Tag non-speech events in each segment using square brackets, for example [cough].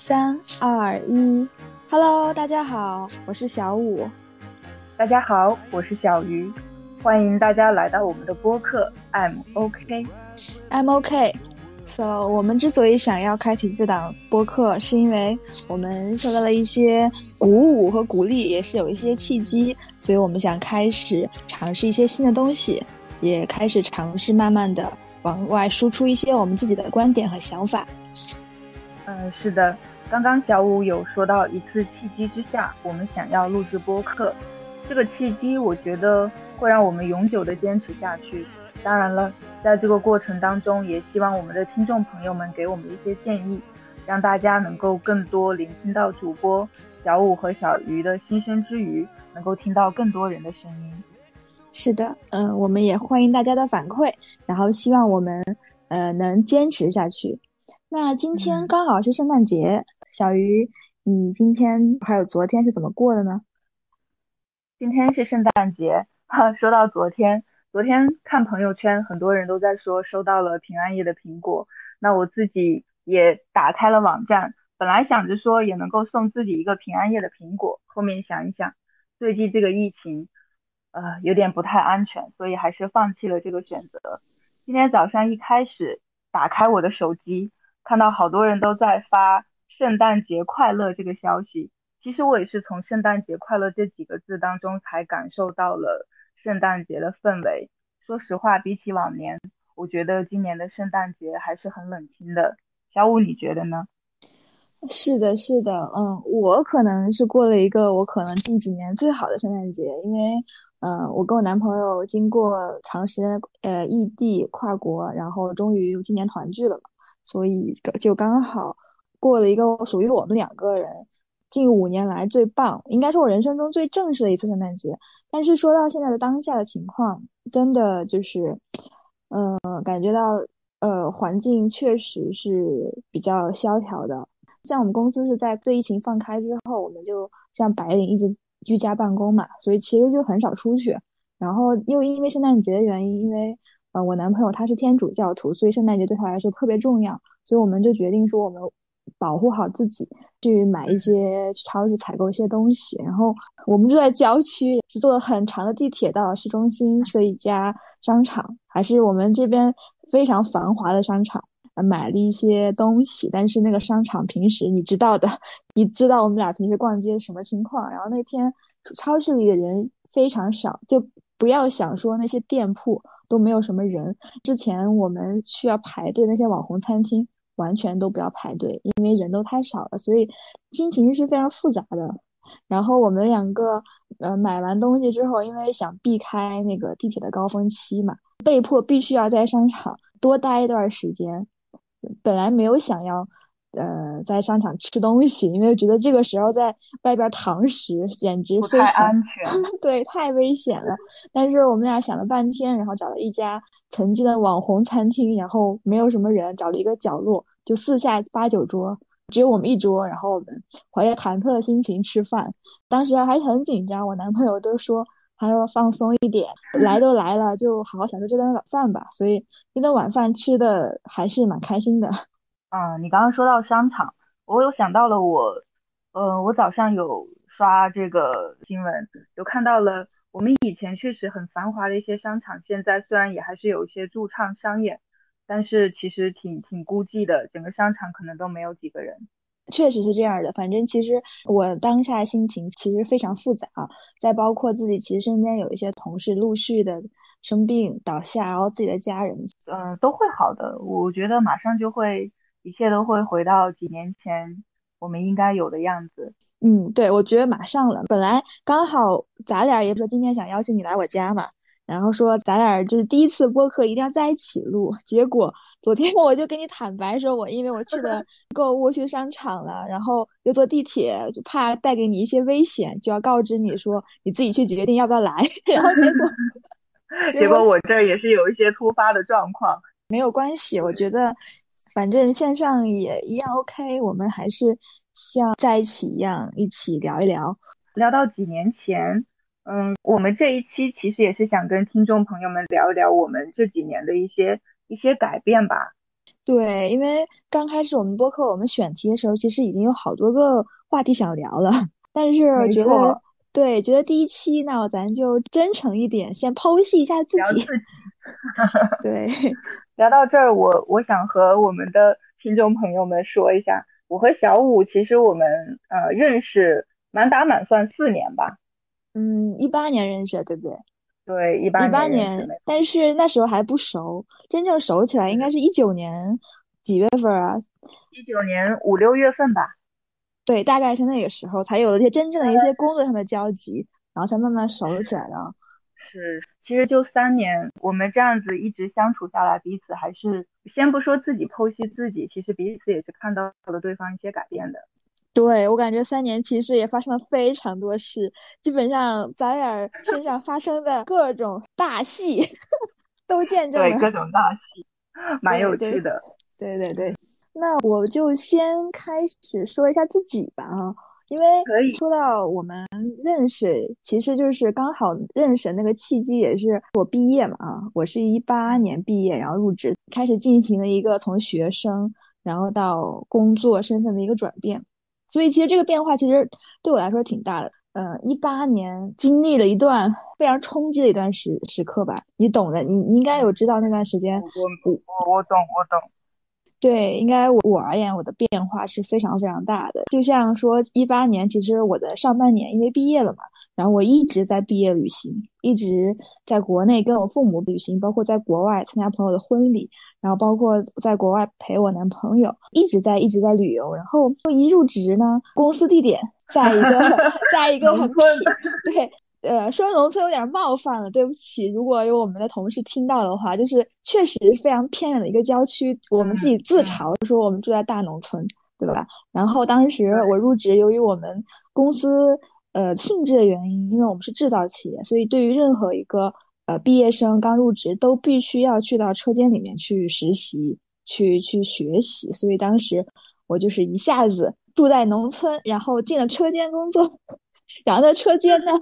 三二一，Hello，大家好，我是小五。大家好，我是小鱼，欢迎大家来到我们的播客 I'm OK。I'm OK。So，我们之所以想要开启这档播客，是因为我们受到了一些鼓舞和鼓励，也是有一些契机，所以我们想开始尝试一些新的东西，也开始尝试慢慢的往外输出一些我们自己的观点和想法。嗯，是的。刚刚小五有说到一次契机之下，我们想要录制播客，这个契机我觉得会让我们永久的坚持下去。当然了，在这个过程当中，也希望我们的听众朋友们给我们一些建议，让大家能够更多聆听到主播小五和小鱼的心声之余，能够听到更多人的声音。是的，嗯，我们也欢迎大家的反馈，然后希望我们呃能坚持下去。那今天刚好是圣诞节。小鱼，你今天还有昨天是怎么过的呢？今天是圣诞节，哈，说到昨天，昨天看朋友圈，很多人都在说收到了平安夜的苹果，那我自己也打开了网站，本来想着说也能够送自己一个平安夜的苹果，后面想一想，最近这个疫情，呃，有点不太安全，所以还是放弃了这个选择。今天早上一开始打开我的手机，看到好多人都在发。圣诞节快乐这个消息，其实我也是从圣诞节快乐这几个字当中才感受到了圣诞节的氛围。说实话，比起往年，我觉得今年的圣诞节还是很冷清的。小五，你觉得呢？是的，是的，嗯，我可能是过了一个我可能近几年最好的圣诞节，因为，嗯，我跟我男朋友经过长时间呃异地跨国，然后终于今年团聚了，所以就刚好。过了一个属于我们两个人近五年来最棒，应该是我人生中最正式的一次圣诞节。但是说到现在的当下的情况，真的就是，嗯，感觉到呃环境确实是比较萧条的。像我们公司是在对疫情放开之后，我们就像白领一直居家办公嘛，所以其实就很少出去。然后又因为圣诞节的原因，因为呃我男朋友他是天主教徒，所以圣诞节对他来说特别重要，所以我们就决定说我们。保护好自己，去买一些超市采购一些东西。然后我们住在郊区，是坐了很长的地铁到市中心去了一家商场，还是我们这边非常繁华的商场，买了一些东西。但是那个商场平时你知道的，你知道我们俩平时逛街什么情况。然后那天超市里的人非常少，就不要想说那些店铺都没有什么人。之前我们需要排队那些网红餐厅。完全都不要排队，因为人都太少了，所以心情是非常复杂的。然后我们两个，呃，买完东西之后，因为想避开那个地铁的高峰期嘛，被迫必须要在商场多待一段时间。本来没有想要，呃，在商场吃东西，因为觉得这个时候在外边堂食简直非常安全，[laughs] 对，太危险了。但是我们俩想了半天，然后找了一家曾经的网红餐厅，然后没有什么人，找了一个角落。就四下八九桌，只有我们一桌，然后我们怀着忐忑的心情吃饭，当时还很紧张，我男朋友都说还要放松一点，来都来了，就好好享受这顿晚饭吧。所以这顿晚饭吃的还是蛮开心的。嗯，[laughs] 你刚刚说到商场，我又想到了我，呃，我早上有刷这个新闻，有看到了我们以前确实很繁华的一些商场，现在虽然也还是有一些驻唱商业。但是其实挺挺孤寂的，整个商场可能都没有几个人。确实是这样的，反正其实我当下心情其实非常复杂，再包括自己其实身边有一些同事陆续的生病倒下，然后自己的家人，嗯，都会好的。我觉得马上就会，一切都会回到几年前我们应该有的样子。嗯，对，我觉得马上了。本来刚好咱俩也说今天想邀请你来我家嘛。然后说咱俩就是第一次播客一定要在一起录，结果昨天 [laughs] 我就跟你坦白说，我因为我去的 [laughs] 购物去商场了，然后又坐地铁，就怕带给你一些危险，就要告知你说你自己去决定要不要来。[laughs] 然后结果结果我这也是有一些突发的状况，没有关系，我觉得反正线上也一样 OK，我们还是像在一起一样一起聊一聊，聊到几年前。嗯，我们这一期其实也是想跟听众朋友们聊一聊我们这几年的一些一些改变吧。对，因为刚开始我们播客我们选题的时候，其实已经有好多个话题想聊了，[laughs] 但是觉得对，觉得第一期那咱就真诚一点，先剖析一下自己。[laughs] 对，[laughs] 聊到这儿，我我想和我们的听众朋友们说一下，我和小五其实我们呃认识满打满算四年吧。嗯，一八年认识，对不对？对，一八一八年，但是那时候还不熟，真正熟起来应该是一九年几月份啊？一九年五六月份吧。对，大概是那个时候才有了些真正的一些工作上的交集，然后才慢慢熟起来的。[laughs] 是，其实就三年，我们这样子一直相处下来，彼此还是先不说自己剖析自己，其实彼此也是看到了对方一些改变的。对我感觉三年其实也发生了非常多事，基本上咱俩 [laughs] 身上发生的各种大戏 [laughs] 都见证了。对，各种大戏，蛮有趣的。对对对，那我就先开始说一下自己吧啊。因为说到我们认识，其实就是刚好认识那个契机，也是我毕业嘛啊，我是一八年毕业，然后入职，开始进行了一个从学生然后到工作身份的一个转变，所以其实这个变化其实对我来说挺大的。嗯，一八年经历了一段非常冲击的一段时时刻吧，你懂的，你你应该有知道那段时间。我我我懂我懂。对，应该我我而言，我的变化是非常非常大的。就像说一八年，其实我的上半年因为毕业了嘛，然后我一直在毕业旅行，一直在国内跟我父母旅行，包括在国外参加朋友的婚礼，然后包括在国外陪我男朋友，一直在一直在旅游。然后一入职呢，公司地点在一个 [laughs] 在一个很僻，对。呃，说农村有点冒犯了，对不起。如果有我们的同事听到的话，就是确实非常偏远的一个郊区，我们自己自嘲说我们住在大农村，对吧？然后当时我入职，由于我们公司呃性质的原因，因为我们是制造企业，所以对于任何一个呃毕业生刚入职，都必须要去到车间里面去实习，去去学习。所以当时我就是一下子住在农村，然后进了车间工作，然后在车间呢。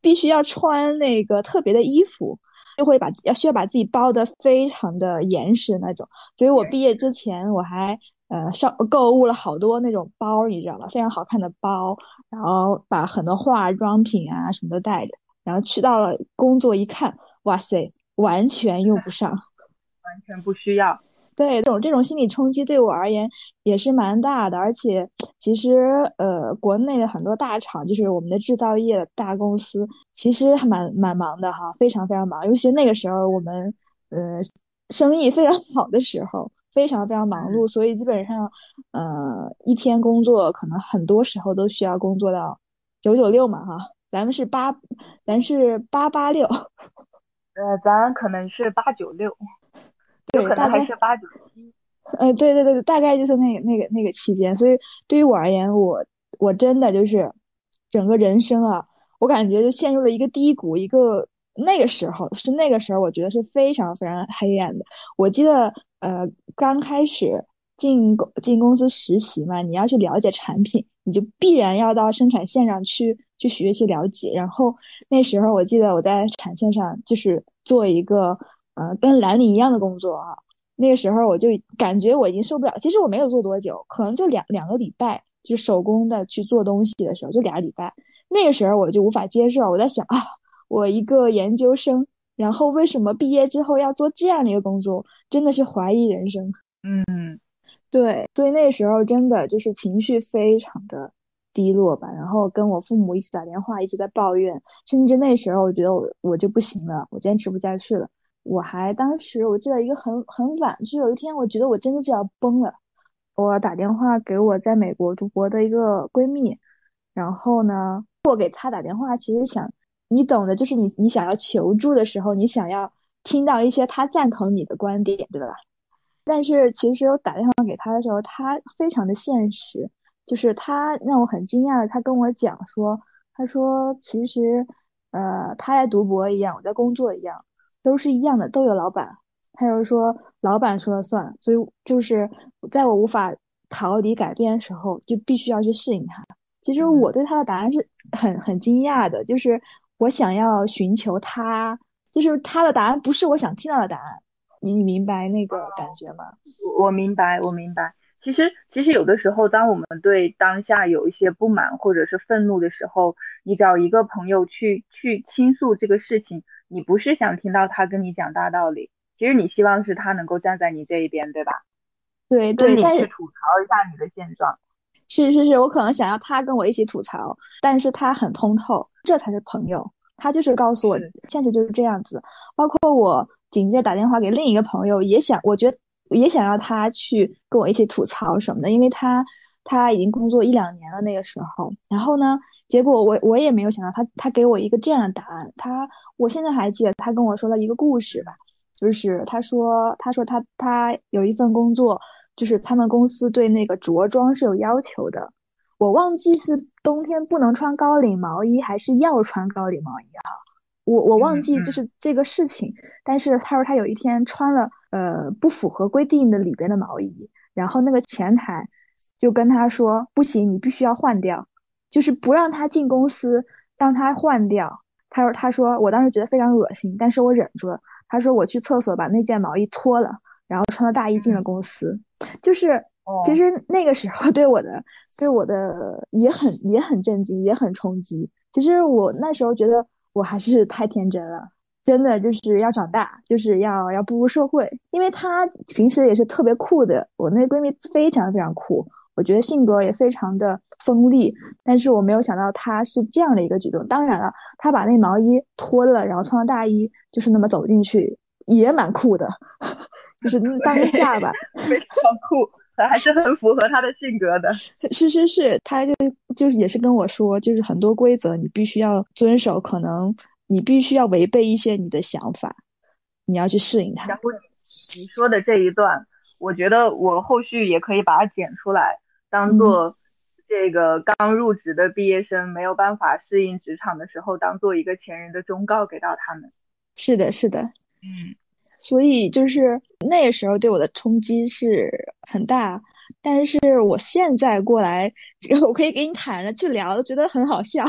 必须要穿那个特别的衣服，就会把要需要把自己包的非常的严实那种。所以我毕业之前我还呃上购物了好多那种包，你知道吗？非常好看的包，然后把很多化妆品啊什么都带着，然后去到了工作一看，哇塞，完全用不上，[laughs] 完全不需要。对，这种这种心理冲击对我而言也是蛮大的，而且其实呃，国内的很多大厂，就是我们的制造业的大公司，其实还蛮蛮忙的哈，非常非常忙，尤其那个时候我们呃生意非常 [laughs] 好的时候，非常非常忙碌，所以基本上呃一天工作可能很多时候都需要工作到九九六嘛哈，咱们是八，咱是八八六，呃，咱可能是八九六。对，大概是八九七，呃，对对对大概就是那个那个那个期间。所以对于我而言，我我真的就是整个人生啊，我感觉就陷入了一个低谷。一个那个时候是那个时候，我觉得是非常非常黑暗的。我记得呃，刚开始进公进公司实习嘛，你要去了解产品，你就必然要到生产线上去去学习了解。然后那时候我记得我在产线上就是做一个。呃，跟蓝领一样的工作啊，那个时候我就感觉我已经受不了。其实我没有做多久，可能就两两个礼拜，就手工的去做东西的时候，就俩礼拜。那个时候我就无法接受，我在想啊，我一个研究生，然后为什么毕业之后要做这样的一个工作？真的是怀疑人生。嗯，对，所以那时候真的就是情绪非常的低落吧，然后跟我父母一起打电话，一直在抱怨，甚至那时候我觉得我我就不行了，我坚持不下去了。我还当时我记得一个很很晚，就是有一天我觉得我真的就要崩了，我打电话给我在美国读博的一个闺蜜，然后呢，我给她打电话，其实想你懂的，就是你你想要求助的时候，你想要听到一些她赞同你的观点，对吧？但是其实我打电话给他的时候，他非常的现实，就是他让我很惊讶的，他跟我讲说，他说其实呃，他在读博一样，我在工作一样。都是一样的，都有老板。他有说老板说了算，所以就是在我无法逃离改变的时候，就必须要去适应他。其实我对他的答案是很很惊讶的，就是我想要寻求他，就是他的答案不是我想听到的答案。你你明白那个感觉吗？我我明白，我明白。其实其实有的时候，当我们对当下有一些不满或者是愤怒的时候，你找一个朋友去去倾诉这个事情，你不是想听到他跟你讲大道理，其实你希望是他能够站在你这一边，对吧？对对，但是吐槽一下你的现状。是是是，我可能想要他跟我一起吐槽，但是他很通透，这才是朋友。他就是告诉我现实就是这样子，包括我紧接着打电话给另一个朋友，也想，我觉得也想让他去跟我一起吐槽什么的，因为他他已经工作一两年了那个时候，然后呢，结果我我也没有想到他他给我一个这样的答案，他我现在还记得他跟我说了一个故事吧，就是他说他说他他有一份工作，就是他们公司对那个着装是有要求的。我忘记是冬天不能穿高领毛衣，还是要穿高领毛衣哈。我我忘记就是这个事情，但是他说他有一天穿了呃不符合规定的里边的毛衣，然后那个前台就跟他说不行，你必须要换掉，就是不让他进公司，让他换掉。他说他说我当时觉得非常恶心，但是我忍住了。他说我去厕所把那件毛衣脱了，然后穿了大衣进了公司，就是。其实那个时候对我的对我的也很也很震惊，也很冲击。其实我那时候觉得我还是太天真了，真的就是要长大，就是要要步入社会。因为她平时也是特别酷的，我那闺蜜非常非常酷，我觉得性格也非常的锋利。但是我没有想到她是这样的一个举动。当然了，她把那毛衣脱了，然后穿了大衣，就是那么走进去，也蛮酷的，[laughs] 就是当下吧，[laughs] 非常酷。还是很符合他的性格的，是是是，他就就也是跟我说，就是很多规则你必须要遵守，可能你必须要违背一些你的想法，你要去适应它。然后你说的这一段，我觉得我后续也可以把它剪出来，当做这个刚入职的毕业生没有办法适应职场的时候，当做一个前人的忠告给到他们。是的，是的，嗯。所以就是那个时候对我的冲击是很大，但是我现在过来，[laughs] 我可以给你坦然去聊，觉得很好笑，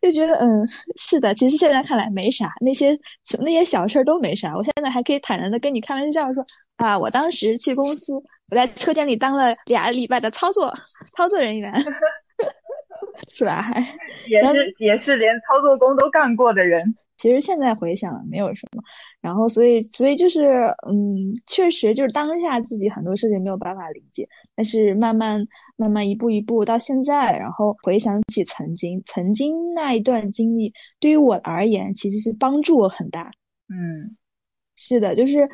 就觉得嗯，是的，其实现在看来没啥，那些那些小事儿都没啥，我现在还可以坦然的跟你开玩笑说啊，我当时去公司，我在车间里当了俩礼拜的操作操作人员，[laughs] 是吧？还也是也是连操作工都干过的人。其实现在回想没有什么，然后所以所以就是，嗯，确实就是当下自己很多事情没有办法理解，但是慢慢慢慢一步一步到现在，然后回想起曾经曾经那一段经历，对于我而言其实是帮助我很大。嗯，是的，就是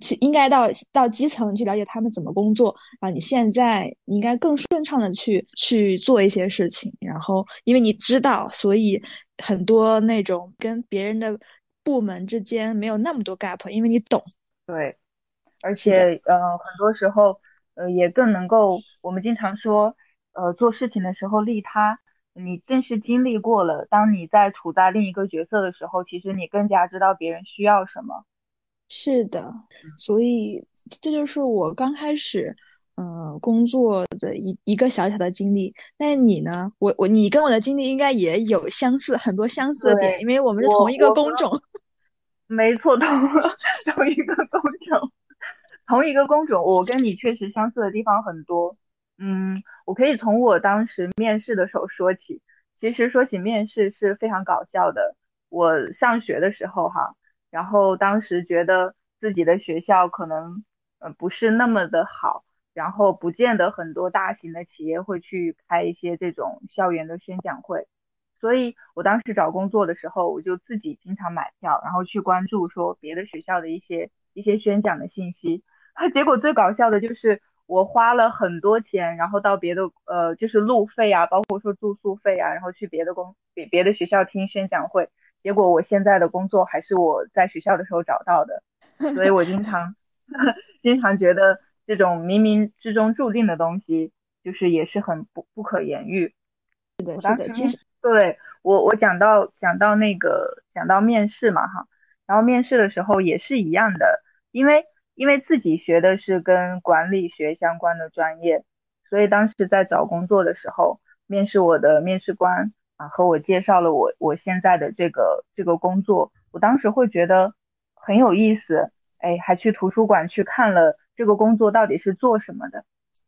其应该到到基层去了解他们怎么工作，然后你现在你应该更顺畅的去去做一些事情，然后因为你知道，所以。很多那种跟别人的部门之间没有那么多 gap，因为你懂。对，而且呃，很多时候呃也更能够，我们经常说呃做事情的时候利他，你正是经历过了，当你在处在另一个角色的时候，其实你更加知道别人需要什么。是的，所以这就是我刚开始。嗯，工作的一一个小小的经历，那你呢？我我你跟我的经历应该也有相似，很多相似的点，因为我们是同一个工种。没错，同同一个工种，同一个工种，我跟你确实相似的地方很多。嗯，我可以从我当时面试的时候说起。其实说起面试是非常搞笑的。我上学的时候哈，然后当时觉得自己的学校可能呃不是那么的好。然后不见得很多大型的企业会去开一些这种校园的宣讲会，所以我当时找工作的时候，我就自己经常买票，然后去关注说别的学校的一些一些宣讲的信息。结果最搞笑的就是我花了很多钱，然后到别的呃就是路费啊，包括说住宿费啊，然后去别的公别别的学校听宣讲会。结果我现在的工作还是我在学校的时候找到的，[laughs] 所以我经常 [laughs] 经常觉得。这种冥冥之中注定的东西，就是也是很不不可言喻。是的，是的。其实对我我讲到讲到那个讲到面试嘛哈，然后面试的时候也是一样的，因为因为自己学的是跟管理学相关的专业，所以当时在找工作的时候，面试我的面试官和我介绍了我我现在的这个这个工作，我当时会觉得很有意思。哎，还去图书馆去看了这个工作到底是做什么的。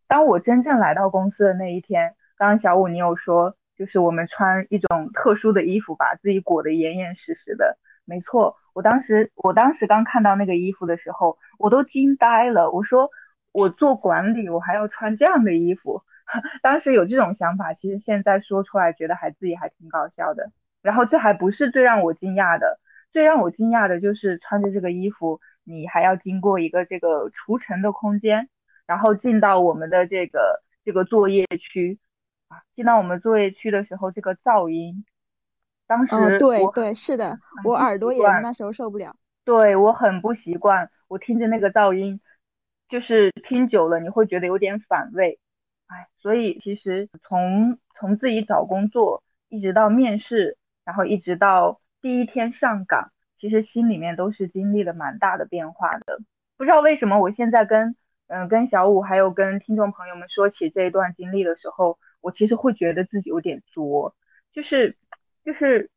当我真正来到公司的那一天，刚刚小五你有说，就是我们穿一种特殊的衣服，把自己裹得严严实实的。没错，我当时我当时刚看到那个衣服的时候，我都惊呆了。我说我做管理，我还要穿这样的衣服。[laughs] 当时有这种想法，其实现在说出来，觉得还自己还挺搞笑的。然后这还不是最让我惊讶的，最让我惊讶的就是穿着这个衣服，你还要经过一个这个除尘的空间，然后进到我们的这个这个作业区啊，进到我们作业区的时候，这个噪音，当时对对是的，我耳朵也那时候受不了，对我很不习惯，我听着那个噪音，就是听久了你会觉得有点反胃。哎，所以其实从从自己找工作，一直到面试，然后一直到第一天上岗，其实心里面都是经历了蛮大的变化的。不知道为什么，我现在跟嗯跟小五还有跟听众朋友们说起这一段经历的时候，我其实会觉得自己有点作，就是就是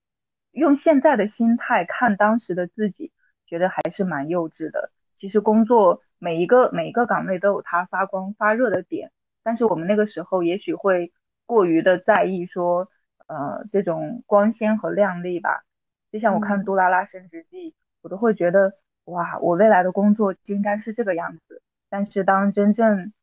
用现在的心态看当时的自己，觉得还是蛮幼稚的。其实工作每一个每一个岗位都有它发光发热的点。但是我们那个时候也许会过于的在意说，呃，这种光鲜和亮丽吧。就像我看《杜拉拉升职记》，我都会觉得，哇，我未来的工作就应该是这个样子。但是当真正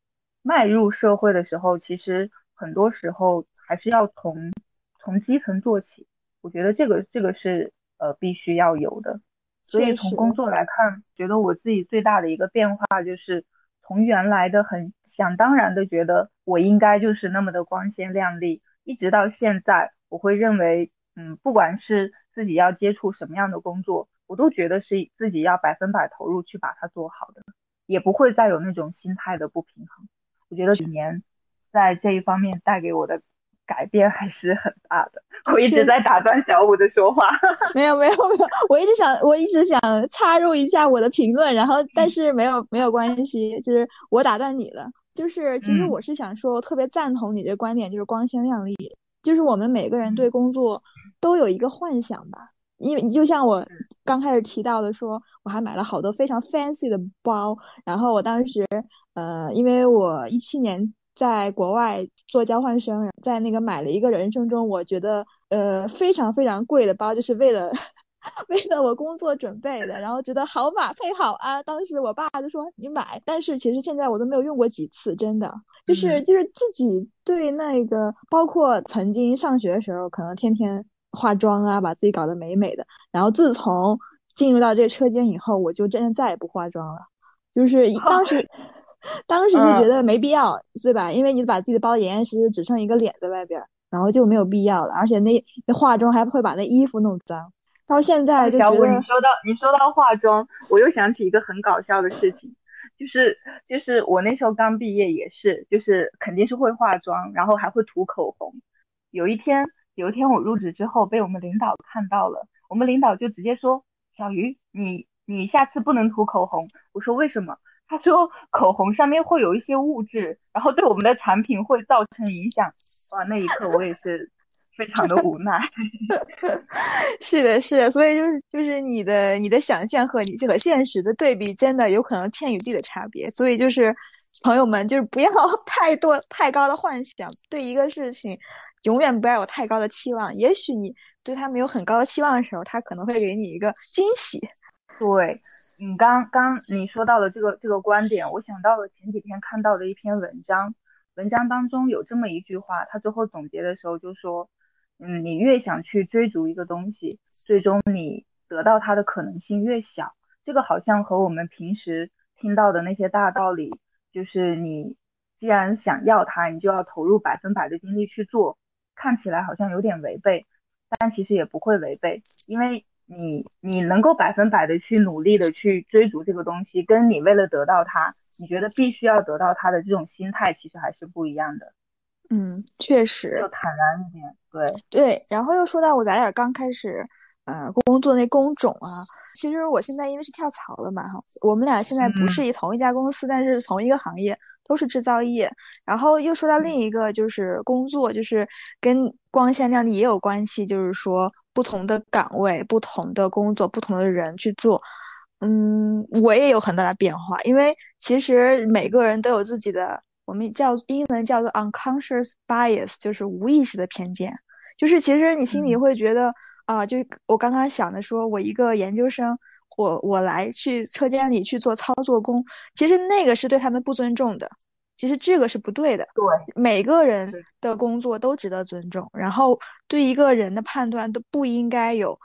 迈入社会的时候，其实很多时候还是要从从基层做起。我觉得这个这个是呃必须要有的。所以从工作来看，觉得我自己最大的一个变化就是。从原来的很想当然的觉得我应该就是那么的光鲜亮丽，一直到现在，我会认为，嗯，不管是自己要接触什么样的工作，我都觉得是自己要百分百投入去把它做好的，也不会再有那种心态的不平衡。我觉得几年在这一方面带给我的。改变还是很大的。[laughs] 我一直在打断小五的说话。没有没有没有，我一直想我一直想插入一下我的评论，然后但是没有没有关系，就是我打断你了。就是其实我是想说，特别赞同你的观点，就是光鲜亮丽。就是我们每个人对工作都有一个幻想吧，因为就像我刚开始提到的，说我还买了好多非常 fancy 的包，然后我当时呃，因为我一七年。在国外做交换生，在那个买了一个人生中我觉得呃非常非常贵的包，就是为了 [laughs] 为了我工作准备的，然后觉得好马配好啊。当时我爸就说你买，但是其实现在我都没有用过几次，真的就是就是自己对那个，包括曾经上学的时候，可能天天化妆啊，把自己搞得美美的。然后自从进入到这个车间以后，我就真的再也不化妆了，就是当时。[laughs] 当时就觉得没必要，对吧？因为你把自己的包严严实实，只剩一个脸在外边，然后就没有必要了。而且那那化妆还会把那衣服弄脏。到现在就觉得，你说到你说到化妆，我又想起一个很搞笑的事情，就是就是我那时候刚毕业也是，就是肯定是会化妆，然后还会涂口红。有一天有一天我入职之后被我们领导看到了，我们领导就直接说：“小鱼，你你下次不能涂口红。”我说：“为什么？”他说口红上面会有一些物质，然后对我们的产品会造成影响。哇，那一刻我也是非常的无奈。[laughs] 是的，是的，所以就是就是你的你的想象和你和现实的对比，真的有可能天与地的差别。所以就是朋友们，就是不要 [laughs] 太多太高的幻想，对一个事情永远不要有太高的期望。也许你对他没有很高的期望的时候，他可能会给你一个惊喜。对你刚刚你说到的这个这个观点，我想到了前几天看到的一篇文章，文章当中有这么一句话，他最后总结的时候就说，嗯，你越想去追逐一个东西，最终你得到它的可能性越小。这个好像和我们平时听到的那些大道理，就是你既然想要它，你就要投入百分百的精力去做，看起来好像有点违背，但其实也不会违背，因为。你你能够百分百的去努力的去追逐这个东西，跟你为了得到它，你觉得必须要得到它的这种心态，其实还是不一样的。嗯，确实。就坦然一点，对对。然后又说到我咱俩刚开始，呃，工作那工种啊，其实我现在因为是跳槽了嘛，哈，我们俩现在不是一同一家公司，但是同一个行业，都是制造业。然后又说到另一个就是工作，就是跟光鲜亮丽也有关系，就是说。不同的岗位、不同的工作、不同的人去做，嗯，嗯，我也有很大的变化，因为其实每个人都有自己的，我们叫英文叫做 unconscious bias，就是无意识的偏见。就是其实你心里会觉得啊，就我刚刚想的，说我一个研究生，我我来去车间里去做操作工，其实那个是对他们不尊重的。其实这个是不对的。对，每个人的工作都值得尊重，然后对一个人的判断都不应该有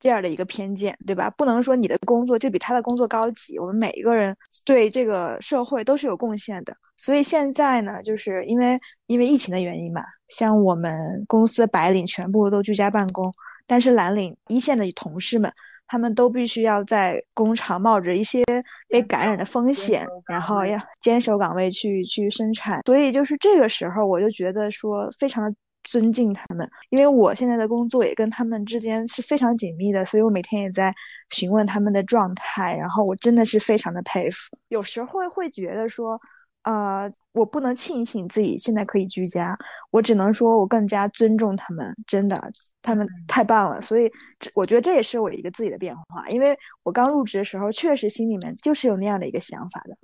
这样的一个偏见，对吧？不能说你的工作就比他的工作高级。我们每一个人对这个社会都是有贡献的。所以现在呢，就是因为因为疫情的原因嘛，像我们公司白领全部都居家办公，但是蓝领一线的同事们。他们都必须要在工厂冒着一些被感染的风险，然后要坚守岗位去去生产。所以就是这个时候，我就觉得说非常的尊敬他们，因为我现在的工作也跟他们之间是非常紧密的，所以我每天也在询问他们的状态，然后我真的是非常的佩服。有时候会觉得说。呃，我不能庆幸自己现在可以居家，我只能说我更加尊重他们，真的，他们太棒了。所以，我觉得这也是我一个自己的变化，因为我刚入职的时候，确实心里面就是有那样的一个想法的。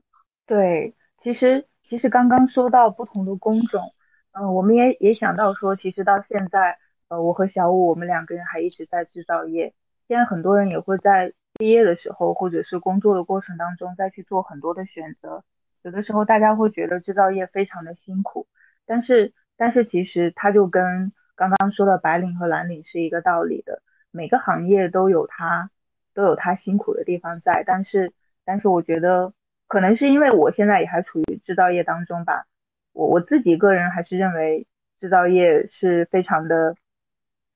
对，其实其实刚刚说到不同的工种，嗯，我们也也想到说，其实到现在，呃，我和小五我们两个人还一直在制造业。现在很多人也会在毕业的时候，或者是工作的过程当中，再去做很多的选择。有的时候大家会觉得制造业非常的辛苦，但是但是其实它就跟刚刚说的白领和蓝领是一个道理的，每个行业都有它都有它辛苦的地方在，但是但是我觉得可能是因为我现在也还处于制造业当中吧，我我自己个人还是认为制造业是非常的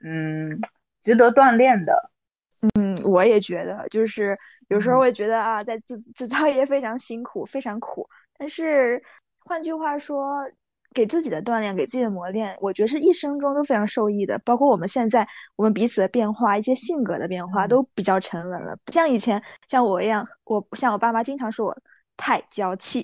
嗯值得锻炼的。嗯，我也觉得，就是有时候会觉得啊，在制制造业非常辛苦，非常苦。但是换句话说，给自己的锻炼，给自己的磨练，我觉得是一生中都非常受益的。包括我们现在，我们彼此的变化，一些性格的变化，都比较沉稳了。不像以前，像我一样，我像我爸妈经常说我太娇气。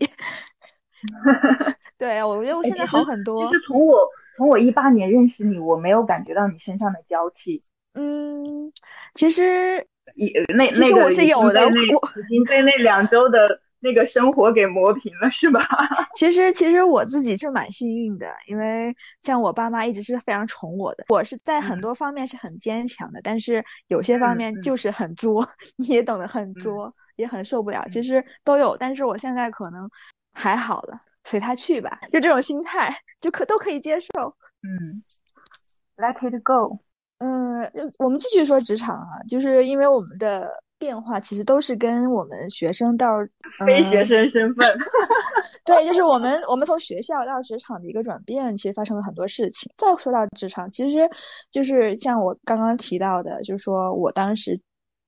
[laughs] 对，我觉得我现在好很多。其实从我从我一八年认识你，我没有感觉到你身上的娇气。嗯，其实那那个是有的，我已经被那两周的那个生活给磨平了，是吧？[laughs] 其实其实我自己是蛮幸运的，因为像我爸妈一直是非常宠我的，我是在很多方面是很坚强的，但是有些方面就是很作，[laughs] 你也懂得很作，也很受不了，其实都有，但是我现在可能还好了，随他去吧，就这种心态就可都可以接受。嗯，Let it go。嗯，我们继续说职场啊，就是因为我们的变化其实都是跟我们学生到非学生身份，[laughs] 对，就是我们我们从学校到职场的一个转变，其实发生了很多事情。再说到职场，其实就是像我刚刚提到的，就是说我当时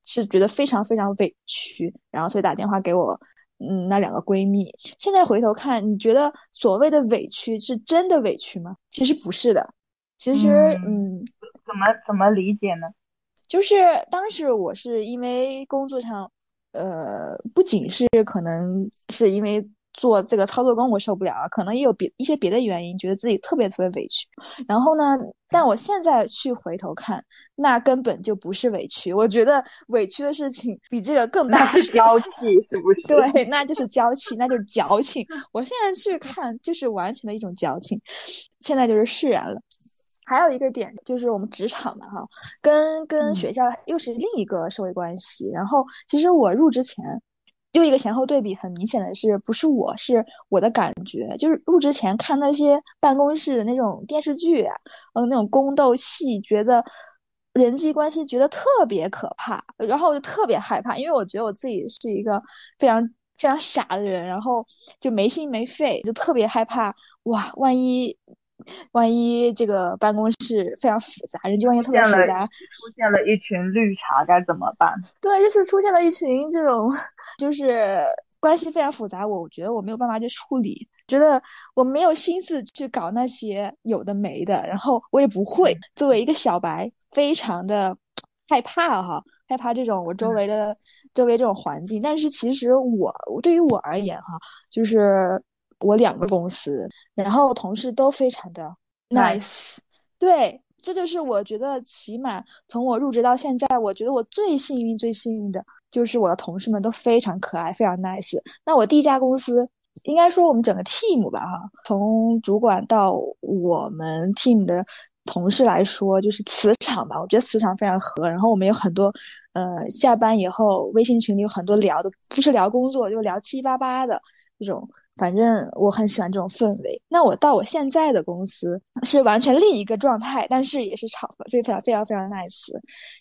是觉得非常非常委屈，然后所以打电话给我嗯那两个闺蜜。现在回头看，你觉得所谓的委屈是真的委屈吗？其实不是的，其实嗯。怎么怎么理解呢？就是当时我是因为工作上，呃，不仅是可能是因为做这个操作工我受不了啊，可能也有别一些别的原因，觉得自己特别特别委屈。然后呢，但我现在去回头看，那根本就不是委屈，我觉得委屈的事情比这个更大。是娇气，是不是？对，那就是娇气，那就是矫情。我现在去看，就是完全的一种矫情。现在就是释然了。还有一个点就是我们职场嘛，哈，跟跟学校又是另一个社会关系。然后其实我入职前，又一个前后对比很明显的是，不是我是我的感觉，就是入职前看那些办公室的那种电视剧啊，嗯，那种宫斗戏，觉得人际关系觉得特别可怕，然后我就特别害怕，因为我觉得我自己是一个非常非常傻的人，然后就没心没肺，就特别害怕，哇，万一。万一这个办公室非常复杂，人际关系特别复杂，出现了一群绿茶该怎么办？[laughs] 对，就是出现了一群这种，就是关系非常复杂，我觉得我没有办法去处理，觉得我没有心思去搞那些有的没的，然后我也不会。作为一个小白，非常的害怕哈，害怕这种我周围的周围这种环境。但是其实我对于我而言哈，就是。我两个公司，然后同事都非常的 nice，对，这就是我觉得起码从我入职到现在，我觉得我最幸运最幸运的就是我的同事们都非常可爱，非常 nice。那我第一家公司，应该说我们整个 team 吧，哈，从主管到我们 team 的同事来说，就是磁场吧，我觉得磁场非常合。然后我们有很多，呃，下班以后微信群里有很多聊的，不是聊工作，就聊七七八八的这种。反正我很喜欢这种氛围。那我到我现在的公司是完全另一个状态，但是也是吵的非常非常非常 nice。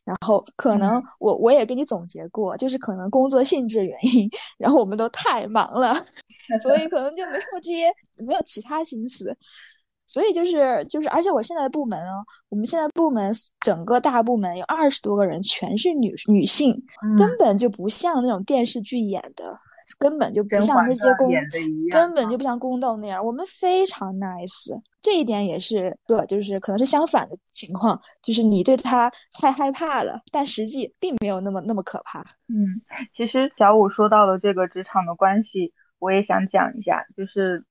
然后可能我我也给你总结过，就是可能工作性质原因，然后我们都太忙了，[laughs] 所以可能就没有这些没有其他心思。所以就是就是，而且我现在的部门啊，我们现在部门整个大部门有二十多个人，全是女女性，根本就不像那种电视剧演的。根本就不像那些宫，根本就不像宫斗那样。我们非常 nice，这一点也是个，就是可能是相反的情况，就是你对他太害怕了，但实际并没有那么那么可怕。嗯，其实小五说到了这个职场的关系，我也想讲一下，就是，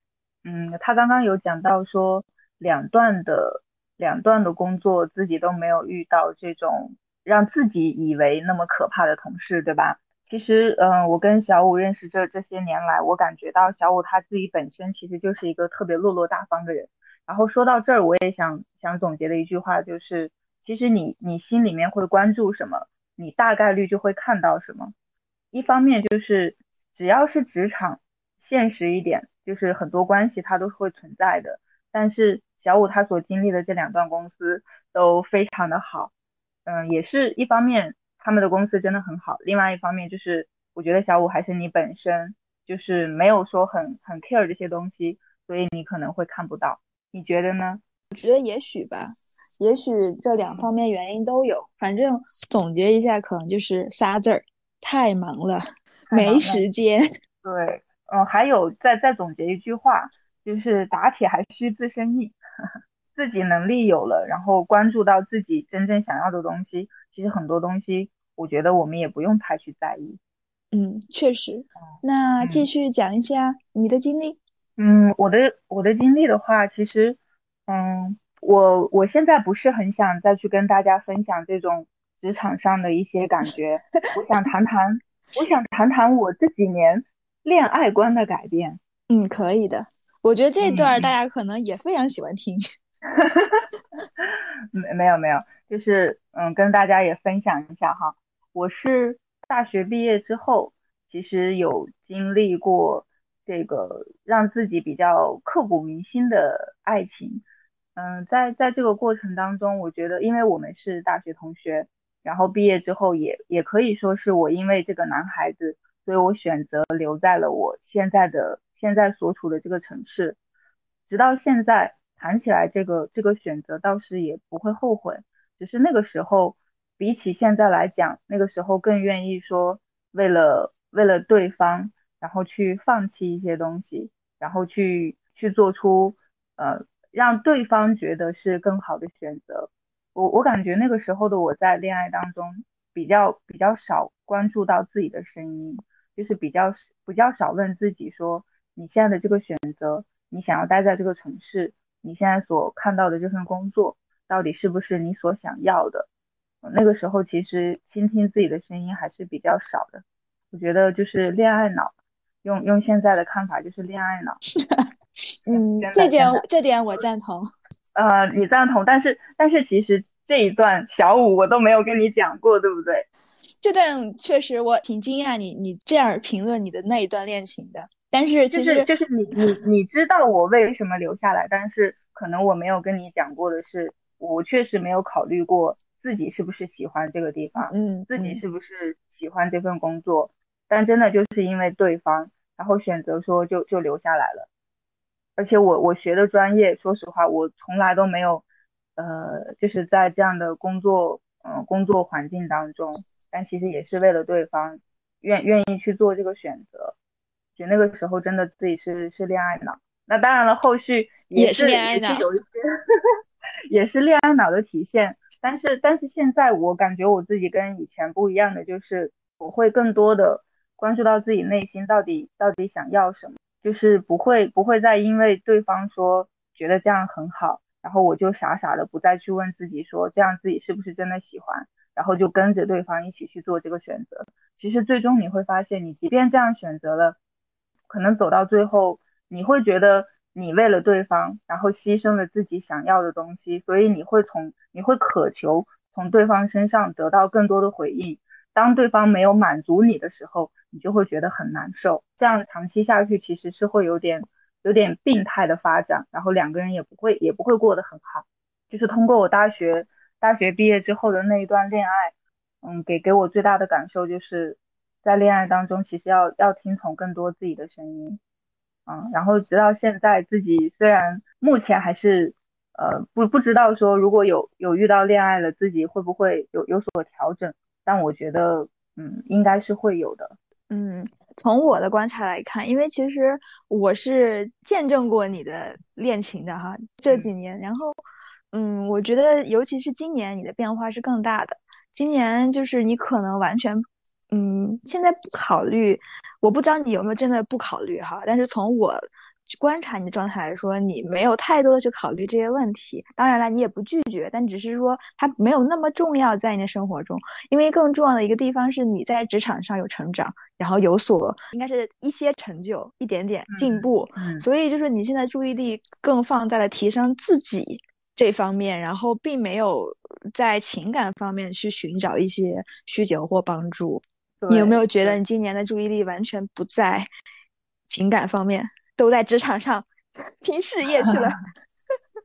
嗯，他刚刚有讲到说两段的两段的工作自己都没有遇到这种让自己以为那么可怕的同事，对吧？其实，嗯，我跟小五认识这这些年来，我感觉到小五他自己本身其实就是一个特别落落大方的人。然后说到这儿，我也想想总结的一句话就是，其实你你心里面会关注什么，你大概率就会看到什么。一方面就是只要是职场，现实一点，就是很多关系它都是会存在的。但是小五他所经历的这两段公司都非常的好，嗯，也是一方面。他们的公司真的很好。另外一方面就是，我觉得小五还是你本身就是没有说很很 care 这些东西，所以你可能会看不到。你觉得呢？我觉得也许吧，也许这两方面原因都有。反正总结一下，可能就是仨字儿：太忙了，没时间。对，嗯，还有再再总结一句话，就是打铁还需自身硬。[laughs] 自己能力有了，然后关注到自己真正想要的东西，其实很多东西。我觉得我们也不用太去在意。嗯，确实。那继续讲一下你的经历。嗯，我的我的经历的话，其实，嗯，我我现在不是很想再去跟大家分享这种职场上的一些感觉。我想谈谈，我想谈谈我这几年恋爱观的改变。嗯，可以的。我觉得这段大家可能也非常喜欢听。[laughs] 没没有没有，就是嗯，跟大家也分享一下哈。我是大学毕业之后，其实有经历过这个让自己比较刻骨铭心的爱情。嗯，在在这个过程当中，我觉得，因为我们是大学同学，然后毕业之后也也可以说是我因为这个男孩子，所以我选择留在了我现在的现在所处的这个城市。直到现在谈起来，这个这个选择倒是也不会后悔，只是那个时候。比起现在来讲，那个时候更愿意说为了为了对方，然后去放弃一些东西，然后去去做出呃让对方觉得是更好的选择。我我感觉那个时候的我在恋爱当中比较比较少关注到自己的声音，就是比较比较少问自己说你现在的这个选择，你想要待在这个城市，你现在所看到的这份工作到底是不是你所想要的？那个时候其实倾听自己的声音还是比较少的，我觉得就是恋爱脑，用用现在的看法就是恋爱脑。嗯，这点这点我赞同。[laughs] 呃，你赞同，但是但是其实这一段小五我都没有跟你讲过，对不对？这段确实我挺惊讶你你这样评论你的那一段恋情的，但是其实就是你你你知道我为什么留下来，但是可能我没有跟你讲过的是，我确实没有考虑过。自己是不是喜欢这个地方？嗯，自己是不是喜欢这份工作？但真的就是因为对方，然后选择说就就留下来了。而且我我学的专业，说实话，我从来都没有，呃，就是在这样的工作，嗯，工作环境当中，但其实也是为了对方，愿愿意去做这个选择。就那个时候真的自己是是恋爱脑。那当然了，后续也是恋爱脑，有一些 [laughs] 也是恋爱脑的体现。但是，但是现在我感觉我自己跟以前不一样的，就是我会更多的关注到自己内心到底到底想要什么，就是不会不会再因为对方说觉得这样很好，然后我就傻傻的不再去问自己说这样自己是不是真的喜欢，然后就跟着对方一起去做这个选择。其实最终你会发现，你即便这样选择了，可能走到最后，你会觉得你为了对方，然后牺牲了自己想要的东西，所以你会从你会渴求从对方身上得到更多的回应。当对方没有满足你的时候，你就会觉得很难受。这样长期下去，其实是会有点有点病态的发展，然后两个人也不会也不会过得很好。就是通过我大学大学毕业之后的那一段恋爱，嗯，给给我最大的感受就是在恋爱当中，其实要要听从更多自己的声音，嗯，然后直到现在，自己虽然目前还是呃不不知道说如果有有遇到恋爱了，自己会不会有有所调整，但我觉得嗯应该是会有的。嗯，从我的观察来看，因为其实我是见证过你的恋情的哈，这几年，然后。嗯，我觉得尤其是今年你的变化是更大的。今年就是你可能完全，嗯，现在不考虑，我不知道你有没有真的不考虑哈。但是从我观察你的状态来说，你没有太多的去考虑这些问题。当然了，你也不拒绝，但只是说它没有那么重要在你的生活中。因为更重要的一个地方是你在职场上有成长，然后有所应该是一些成就，一点点进步。嗯，所以就是你现在注意力更放在了提升自己。这方面，然后并没有在情感方面去寻找一些需求或帮助。你有没有觉得你今年的注意力完全不在情感方面，都在职场上拼事业去了？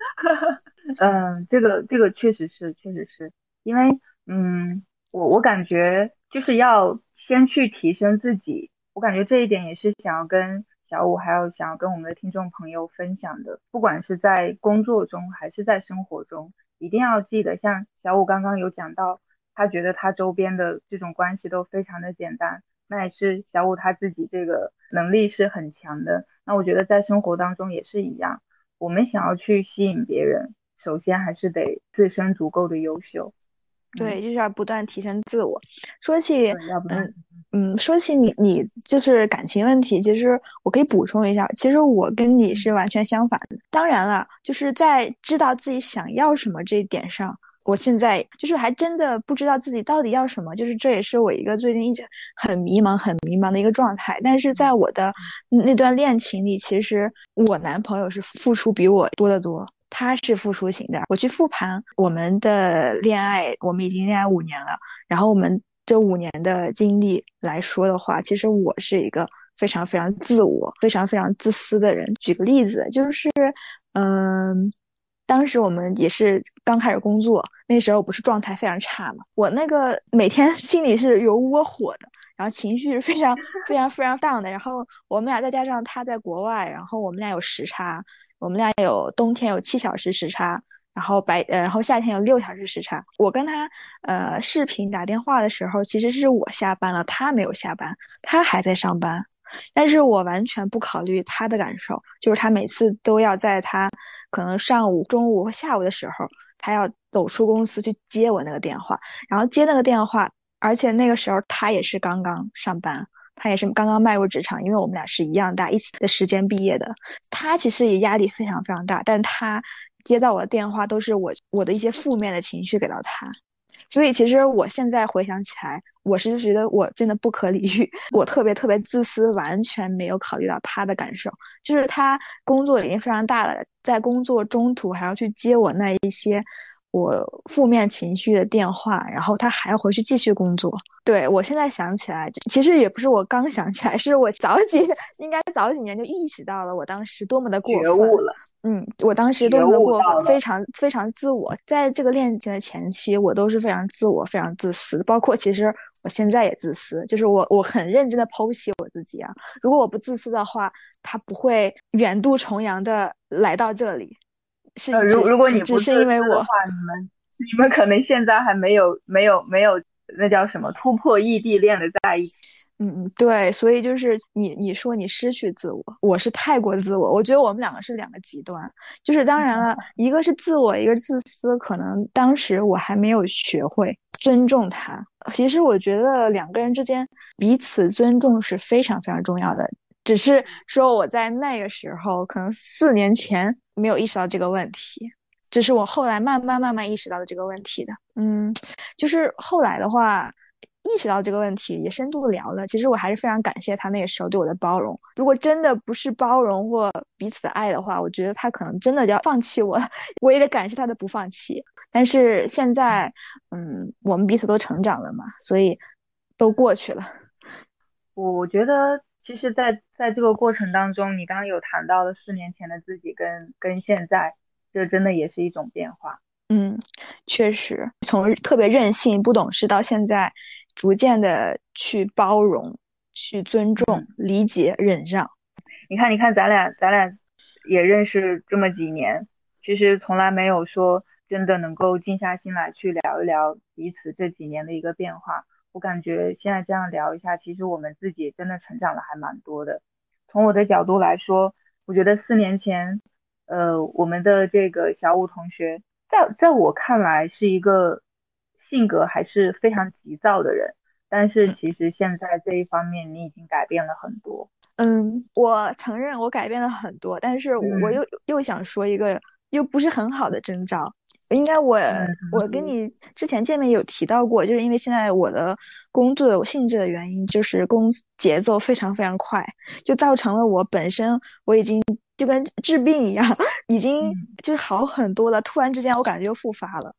[laughs] 嗯，这个这个确实是，确实是因为，嗯，我我感觉就是要先去提升自己，我感觉这一点也是想要跟。小五还有想要跟我们的听众朋友分享的，不管是在工作中还是在生活中，一定要记得，像小五刚刚有讲到，他觉得他周边的这种关系都非常的简单，那也是小五他自己这个能力是很强的。那我觉得在生活当中也是一样，我们想要去吸引别人，首先还是得自身足够的优秀。对，就是要不断提升自我。说起，嗯嗯，说起你你就是感情问题，其实我可以补充一下，其实我跟你是完全相反的。当然了，就是在知道自己想要什么这一点上，我现在就是还真的不知道自己到底要什么，就是这也是我一个最近一直很迷茫、很迷茫的一个状态。但是在我的那段恋情里，其实我男朋友是付出比我多得多。他是付出型的。我去复盘我们的恋爱，我们已经恋爱五年了。然后我们这五年的经历来说的话，其实我是一个非常非常自我、非常非常自私的人。举个例子，就是，嗯，当时我们也是刚开始工作，那时候不是状态非常差嘛。我那个每天心里是有窝火的，然后情绪是非常非常非常 down 的。然后我们俩再加上他在国外，然后我们俩有时差。我们俩有冬天有七小时时差，然后白呃，然后夏天有六小时时差。我跟他呃视频打电话的时候，其实是我下班了，他没有下班，他还在上班。但是我完全不考虑他的感受，就是他每次都要在他可能上午、中午或下午的时候，他要走出公司去接我那个电话，然后接那个电话，而且那个时候他也是刚刚上班。他也是刚刚迈入职场，因为我们俩是一样大，一起的时间毕业的。他其实也压力非常非常大，但他接到我的电话都是我我的一些负面的情绪给到他。所以其实我现在回想起来，我是觉得我真的不可理喻，我特别特别自私，完全没有考虑到他的感受。就是他工作已经非常大了，在工作中途还要去接我那一些。我负面情绪的电话，然后他还要回去继续工作。对我现在想起来，其实也不是我刚想起来，是我早几 [laughs] 应该早几年就意识到了，我当时多么的过分。觉悟了。嗯，我当时多么的过分，非常非常自我。在这个恋情的前期，我都是非常自我、非常自私，包括其实我现在也自私，就是我我很认真的剖析我自己啊。如果我不自私的话，他不会远渡重洋的来到这里。呃，如如果你不是因为我的话，你们你们可能现在还没有没有没有那叫什么突破异地恋的在一起。嗯嗯，对，所以就是你你说你失去自我，我是太过自我，我觉得我们两个是两个极端。就是当然了，一个是自我，一个是自私，可能当时我还没有学会尊重他。其实我觉得两个人之间彼此尊重是非常非常重要的。只是说我在那个时候，可能四年前没有意识到这个问题。这是我后来慢慢慢慢意识到的这个问题的。嗯，就是后来的话。意识到这个问题，也深度聊了。其实我还是非常感谢他那个时候对我的包容。如果真的不是包容或彼此的爱的话，我觉得他可能真的就要放弃我。[laughs] 我也得感谢他的不放弃。但是现在，嗯，我们彼此都成长了嘛，所以都过去了。我我觉得，其实，在在这个过程当中，你刚刚有谈到的四年前的自己跟跟现在，这真的也是一种变化。嗯，确实，从特别任性、不懂事到现在。逐渐的去包容、去尊重、理解、忍让。你看，你看，咱俩，咱俩也认识这么几年，其实从来没有说真的能够静下心来去聊一聊彼此这几年的一个变化。我感觉现在这样聊一下，其实我们自己真的成长了还蛮多的。从我的角度来说，我觉得四年前，呃，我们的这个小五同学，在在我看来是一个。性格还是非常急躁的人，但是其实现在这一方面你已经改变了很多。嗯，我承认我改变了很多，但是我又又想说一个又不是很好的征兆。应该我我跟你之前见面有提到过，就是因为现在我的工作性质的原因，就是工节奏非常非常快，就造成了我本身我已经就跟治病一样，已经就是好很多了，突然之间我感觉又复发了。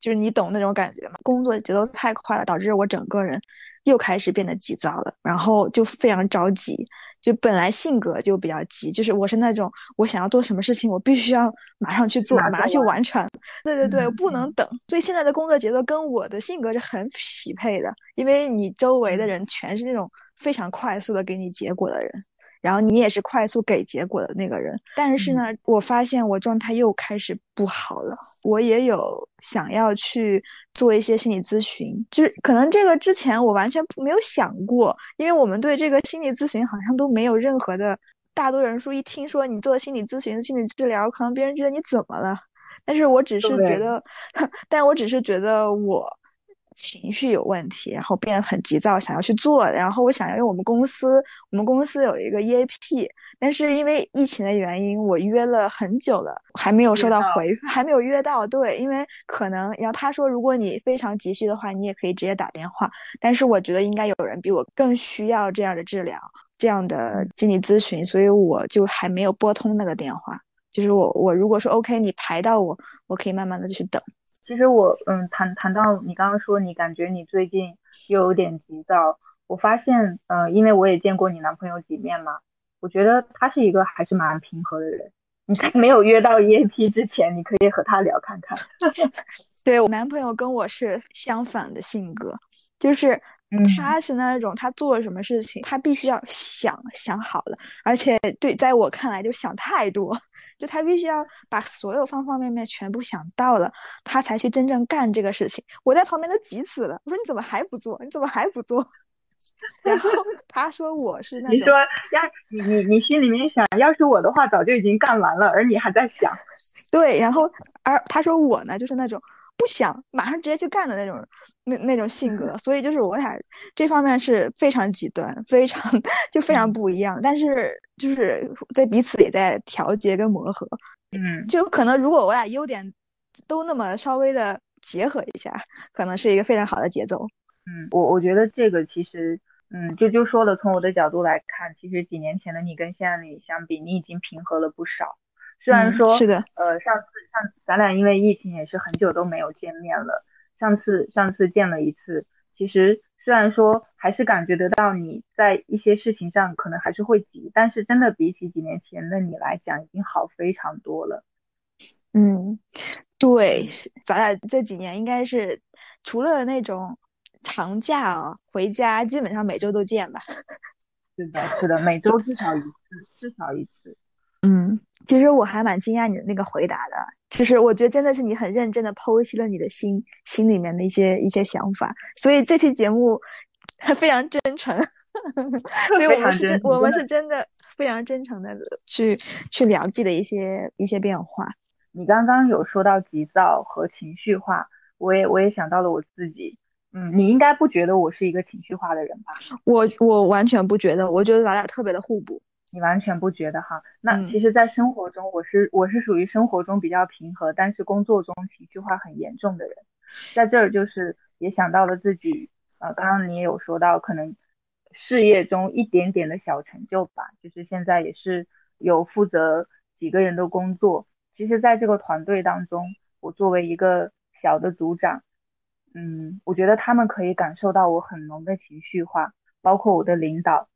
就是你懂那种感觉吗？工作节奏太快了，导致我整个人又开始变得急躁了，然后就非常着急。就本来性格就比较急，就是我是那种我想要做什么事情，我必须要马上去做，马上去完成。对对对，不能等。所以现在的工作节奏跟我的性格是很匹配的，因为你周围的人全是那种非常快速的给你结果的人。然后你也是快速给结果的那个人，但是呢，我发现我状态又开始不好了。我也有想要去做一些心理咨询，就是可能这个之前我完全没有想过，因为我们对这个心理咨询好像都没有任何的。大多人说一听说你做心理咨询、心理治疗，可能别人觉得你怎么了？但是我只是觉得，[laughs] 但我只是觉得我。情绪有问题，然后变得很急躁，想要去做。然后我想要用我们公司，我们公司有一个 EAP，但是因为疫情的原因，我约了很久了，还没有收到回，还没有约到。对，因为可能，然后他说，如果你非常急需的话，你也可以直接打电话。但是我觉得应该有人比我更需要这样的治疗，这样的心理咨询，所以我就还没有拨通那个电话。就是我，我如果说 OK，你排到我，我可以慢慢的去等。其实我嗯谈谈到你刚刚说你感觉你最近又有点急躁，我发现呃因为我也见过你男朋友几面嘛，我觉得他是一个还是蛮平和的人。你在没有约到 EAP 之前，你可以和他聊看看。[laughs] 对我男朋友跟我是相反的性格，就是。他是那种，他做什么事情，他必须要想想好了，而且对，在我看来就想太多，就他必须要把所有方方面面全部想到了，他才去真正干这个事情。我在旁边都急死了，我说你怎么还不做？你怎么还不做？[laughs] 然后 [laughs] 他说我是那种，你说呀，你你你心里面想，要是我的话，早就已经干完了，而你还在想。对，然后而他说我呢，就是那种。不想马上直接去干的那种，那那种性格，所以就是我俩这方面是非常极端，非常 [laughs] 就非常不一样。但是就是在彼此也在调节跟磨合，嗯，就可能如果我俩优点都那么稍微的结合一下，可能是一个非常好的节奏。嗯，我我觉得这个其实，嗯，就就说了，从我的角度来看，其实几年前的你跟现在的你相比，你已经平和了不少。虽然说，是的，呃，上次上咱俩因为疫情也是很久都没有见面了。上次上次见了一次，其实虽然说还是感觉得到你在一些事情上可能还是会急，但是真的比起几年前的你来讲，已经好非常多了。嗯，对，咱俩这几年应该是除了那种长假啊，回家基本上每周都见吧。[laughs] 是的，是的，每周至少一次，至少一次。嗯。其实我还蛮惊讶你的那个回答的，就是我觉得真的是你很认真的剖析了你的心心里面的一些一些想法，所以这期节目 [laughs] 非常真诚，所以我们是真我们是真的非常真诚的去去了解的一些一些变化。你刚刚有说到急躁和情绪化，我也我也想到了我自己，嗯，你应该不觉得我是一个情绪化的人吧？我我完全不觉得，我觉得咱俩特别的互补。你完全不觉得哈？那嗯其实，在生活中，我是我是属于生活中比较平和，但是工作中情绪化很严重的人。在这儿就是也想到了自己，呃，刚刚你也有说到，可能事业中一点点的小成就吧，就是现在也是有负责几个人的工作。其实，在这个团队当中，我作为一个小的组长，嗯，我觉得他们可以感受到我很浓的情绪化，包括我的领导。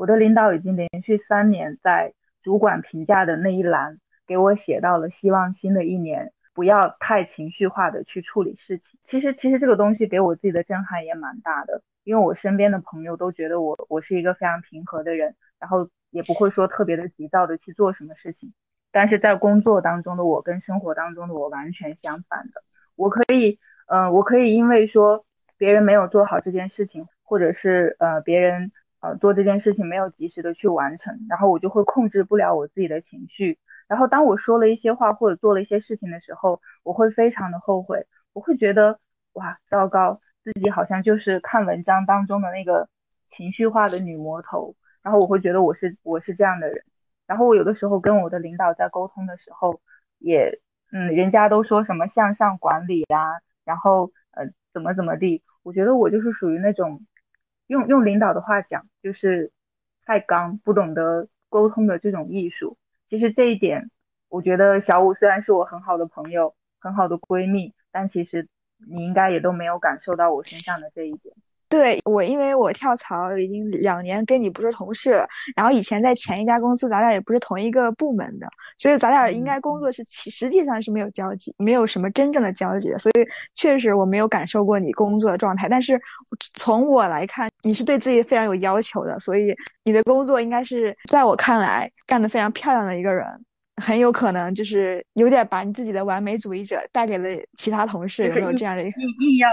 我的领导已经连续三年在主管评价的那一栏给我写到了，希望新的一年不要太情绪化的去处理事情。其实，其实这个东西给我自己的震撼也蛮大的，因为我身边的朋友都觉得我我是一个非常平和的人，然后也不会说特别的急躁的去做什么事情。但是在工作当中的我跟生活当中的我完全相反的，我可以，呃，我可以因为说别人没有做好这件事情，或者是呃别人。呃，做这件事情没有及时的去完成，然后我就会控制不了我自己的情绪。然后当我说了一些话或者做了一些事情的时候，我会非常的后悔，我会觉得哇，糟糕，自己好像就是看文章当中的那个情绪化的女魔头。然后我会觉得我是我是这样的人。然后我有的时候跟我的领导在沟通的时候，也嗯，人家都说什么向上管理啊，然后呃怎么怎么地，我觉得我就是属于那种。用用领导的话讲，就是太刚，不懂得沟通的这种艺术。其实这一点，我觉得小五虽然是我很好的朋友、很好的闺蜜，但其实你应该也都没有感受到我身上的这一点。对我，因为我跳槽已经两年，跟你不是同事了。然后以前在前一家公司，咱俩也不是同一个部门的，所以咱俩应该工作是其实际上是没有交集，没有什么真正的交集的。所以确实我没有感受过你工作的状态。但是从我来看，你是对自己非常有要求的，所以你的工作应该是在我看来干得非常漂亮的一个人。很有可能就是有点把你自己的完美主义者带给了其他同事，有没有这样的？硬硬要。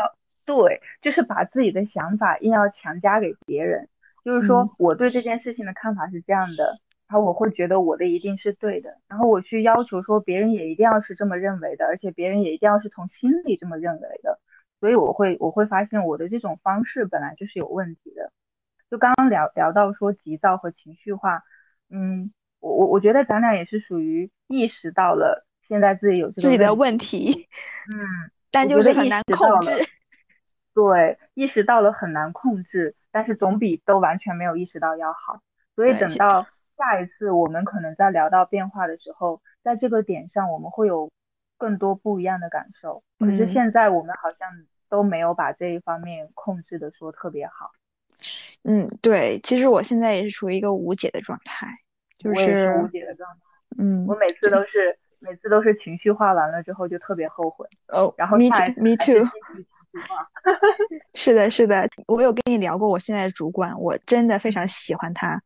对，就是把自己的想法硬要强加给别人。就是说，我对这件事情的看法是这样的，然后我会觉得我的一定是对的，然后我去要求说别人也一定要是这么认为的，而且别人也一定要是从心里这么认为的。所以我会我会发现我的这种方式本来就是有问题的。就刚刚聊聊到说急躁和情绪化，嗯，我我我觉得咱俩也是属于意识到了现在自己有这个自己的问题，嗯，[laughs] 但就是很难控制。对，意识到了很难控制，但是总比都完全没有意识到要好。所以等到下一次我们可能在聊到变化的时候，在这个点上我们会有更多不一样的感受。可是现在我们好像都没有把这一方面控制的说特别好。嗯，对，其实我现在也是处于一个无解的状态，就是无解的状态。嗯，我每次都是每次都是情绪化完了之后就特别后悔。哦，然后下一 too。[laughs] 是的，是的，我有跟你聊过，我现在的主管，我真的非常喜欢他，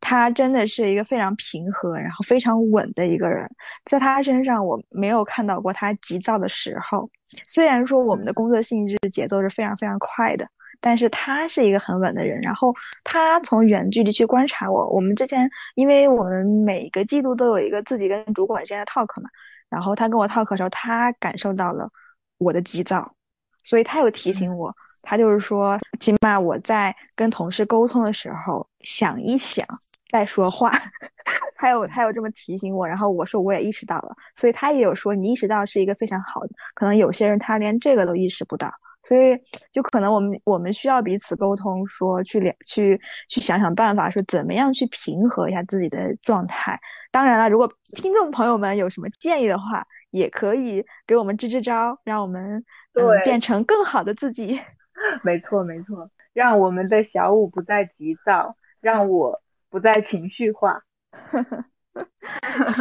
他真的是一个非常平和，然后非常稳的一个人，在他身上我没有看到过他急躁的时候。虽然说我们的工作性质节奏是非常非常快的，但是他是一个很稳的人。然后他从远距离去观察我，我们之前因为我们每个季度都有一个自己跟主管之间的 talk 嘛，然后他跟我 talk 的时候，他感受到了我的急躁。所以他有提醒我，他就是说，起码我在跟同事沟通的时候想一想再说话。[laughs] 他有他有这么提醒我，然后我说我也意识到了，所以他也有说你意识到是一个非常好的。可能有些人他连这个都意识不到，所以就可能我们我们需要彼此沟通，说去聊去去想想办法，说怎么样去平和一下自己的状态。当然了，如果听众朋友们有什么建议的话，也可以给我们支支招，让我们。对，变成更好的自己。[laughs] 没错，没错，让我们的小五不再急躁，让我不再情绪化。[laughs]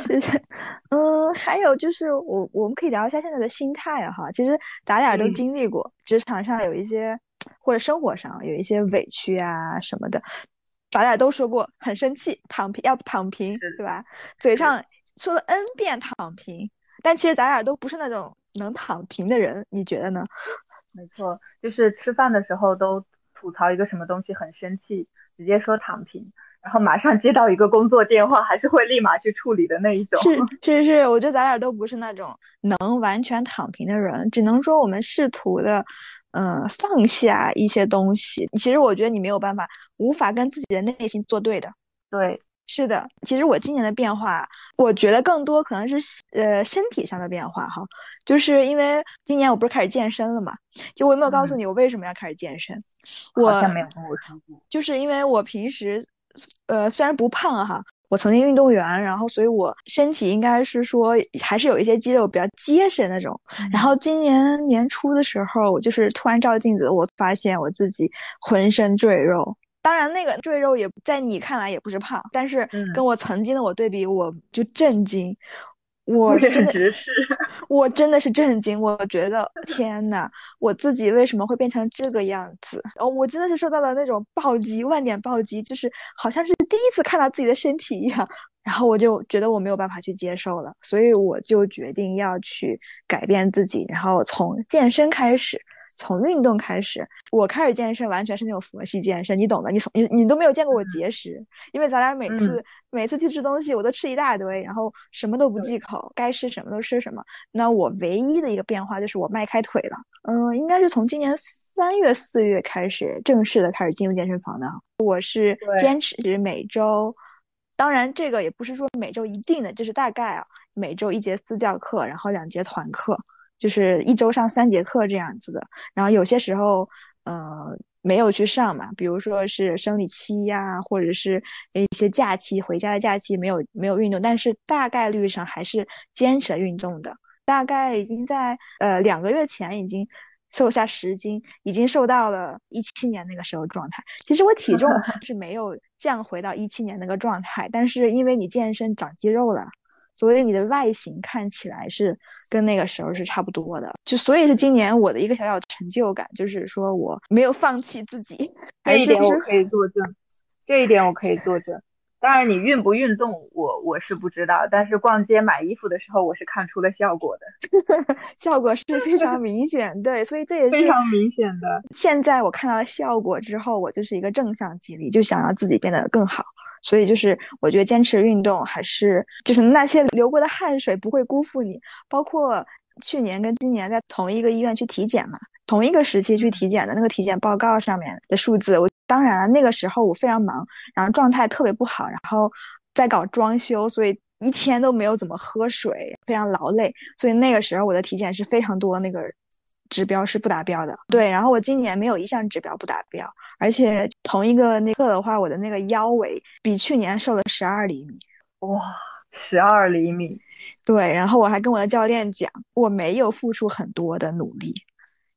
是的，嗯，还有就是我我们可以聊一下现在的心态哈。其实咱俩都经历过职场上有一些，或者生活上有一些委屈啊什么的，咱俩都说过很生气，躺平要躺平，对吧？嘴上说了 n 遍躺平，但其实咱俩都不是那种。能躺平的人，你觉得呢？[laughs] 没错，就是吃饭的时候都吐槽一个什么东西很生气，直接说躺平，然后马上接到一个工作电话，还是会立马去处理的那一种。是 [laughs] 是是，我觉得咱俩都不是那种能完全躺平的人，只能说我们试图的，嗯，放下一些东西。其实我觉得你没有办法，无法跟自己的内心作对的。对，是的，其实我今年的变化，我觉得更多可能是呃身体上的变化哈，就是因为今年我不是开始健身了嘛，就我有没有告诉你我为什么要开始健身？我好像没有跟我说过。就是因为我平时呃虽然不胖哈，我曾经运动员，然后所以我身体应该是说还是有一些肌肉比较结实那种。然后今年年初的时候，我就是突然照镜子，我发现我自己浑身赘肉。当然，那个赘肉也在你看来也不是胖，但是跟我曾经的我对比，我就震惊。我真的是，我真的是震惊。我觉得天呐，我自己为什么会变成这个样子？哦，我真的是受到了那种暴击，万点暴击，就是好像是第一次看到自己的身体一样。然后我就觉得我没有办法去接受了，所以我就决定要去改变自己，然后从健身开始。从运动开始，我开始健身完全是那种佛系健身，你懂的。你从你你都没有见过我节食，因为咱俩每次每次去吃东西，我都吃一大堆，然后什么都不忌口，该吃什么都吃什么。那我唯一的一个变化就是我迈开腿了，嗯，应该是从今年三月四月开始正式的开始进入健身房的。我是坚持每周，当然这个也不是说每周一定的，就是大概啊，每周一节私教课，然后两节团课。就是一周上三节课这样子的，然后有些时候，呃，没有去上嘛，比如说是生理期呀，或者是一些假期回家的假期没有没有运动，但是大概率上还是坚持了运动的。大概已经在呃两个月前已经瘦下十斤，已经瘦到了一七年那个时候状态。其实我体重是没有降回到一七年那个状态，但是因为你健身长肌肉了。所以你的外形看起来是跟那个时候是差不多的，就所以是今年我的一个小小成就感，就是说我没有放弃自己。这一点我可以作证，这一点我可以作证。当然你运不运动，我我是不知道，但是逛街买衣服的时候，我是看出了效果的，[laughs] 效果是非常明显。对，所以这也 [laughs] 是非常明显的。现在我看到了效果之后，我就是一个正向激励，就想让自己变得更好。所以就是我觉得坚持运动还是就是那些流过的汗水不会辜负你。包括去年跟今年在同一个医院去体检嘛，同一个时期去体检的那个体检报告上面的数字，我当然了那个时候我非常忙，然后状态特别不好，然后在搞装修，所以一天都没有怎么喝水，非常劳累。所以那个时候我的体检是非常多那个。指标是不达标的，对。然后我今年没有一项指标不达标，而且同一个那个的话，我的那个腰围比去年瘦了十二厘米，哇，十二厘米。对，然后我还跟我的教练讲，我没有付出很多的努力，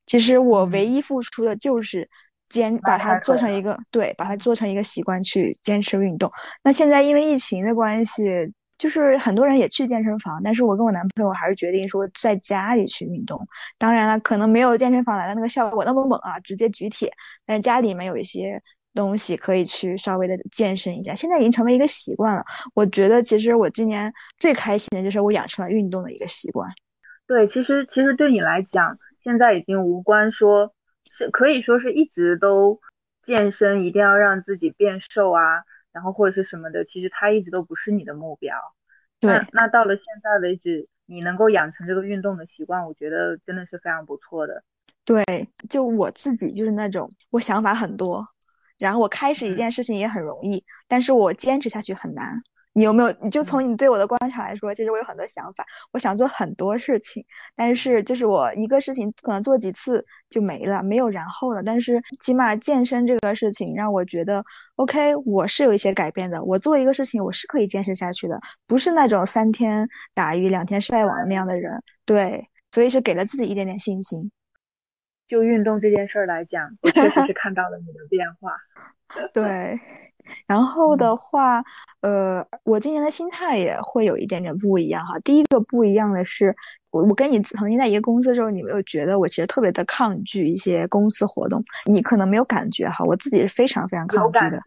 其实我唯一付出的就是坚把它做成一个对，把它做成一个习惯去坚持运动。那现在因为疫情的关系。就是很多人也去健身房，但是我跟我男朋友还是决定说在家里去运动。当然了，可能没有健身房来的那个效果那么猛啊，直接举铁。但是家里面有一些东西可以去稍微的健身一下，现在已经成为一个习惯了。我觉得其实我今年最开心的就是我养成了运动的一个习惯。对，其实其实对你来讲，现在已经无关说是可以说是一直都健身，一定要让自己变瘦啊。然后或者是什么的，其实它一直都不是你的目标。对，那到了现在为止，你能够养成这个运动的习惯，我觉得真的是非常不错的。对，就我自己就是那种我想法很多，然后我开始一件事情也很容易，但是我坚持下去很难。你有没有？你就从你对我的观察来说，其实我有很多想法，我想做很多事情，但是就是我一个事情可能做几次就没了，没有然后了。但是起码健身这个事情让我觉得，OK，我是有一些改变的。我做一个事情，我是可以坚持下去的，不是那种三天打鱼两天晒网那样的人。对，所以是给了自己一点点信心。就运动这件事儿来讲，我确实是看到了你的变化。[laughs] 对。然后的话，呃，我今年的心态也会有一点点不一样哈。第一个不一样的是，我我跟你曾经在一个公司的时候，你没有觉得我其实特别的抗拒一些公司活动？你可能没有感觉哈，我自己是非常非常抗拒的。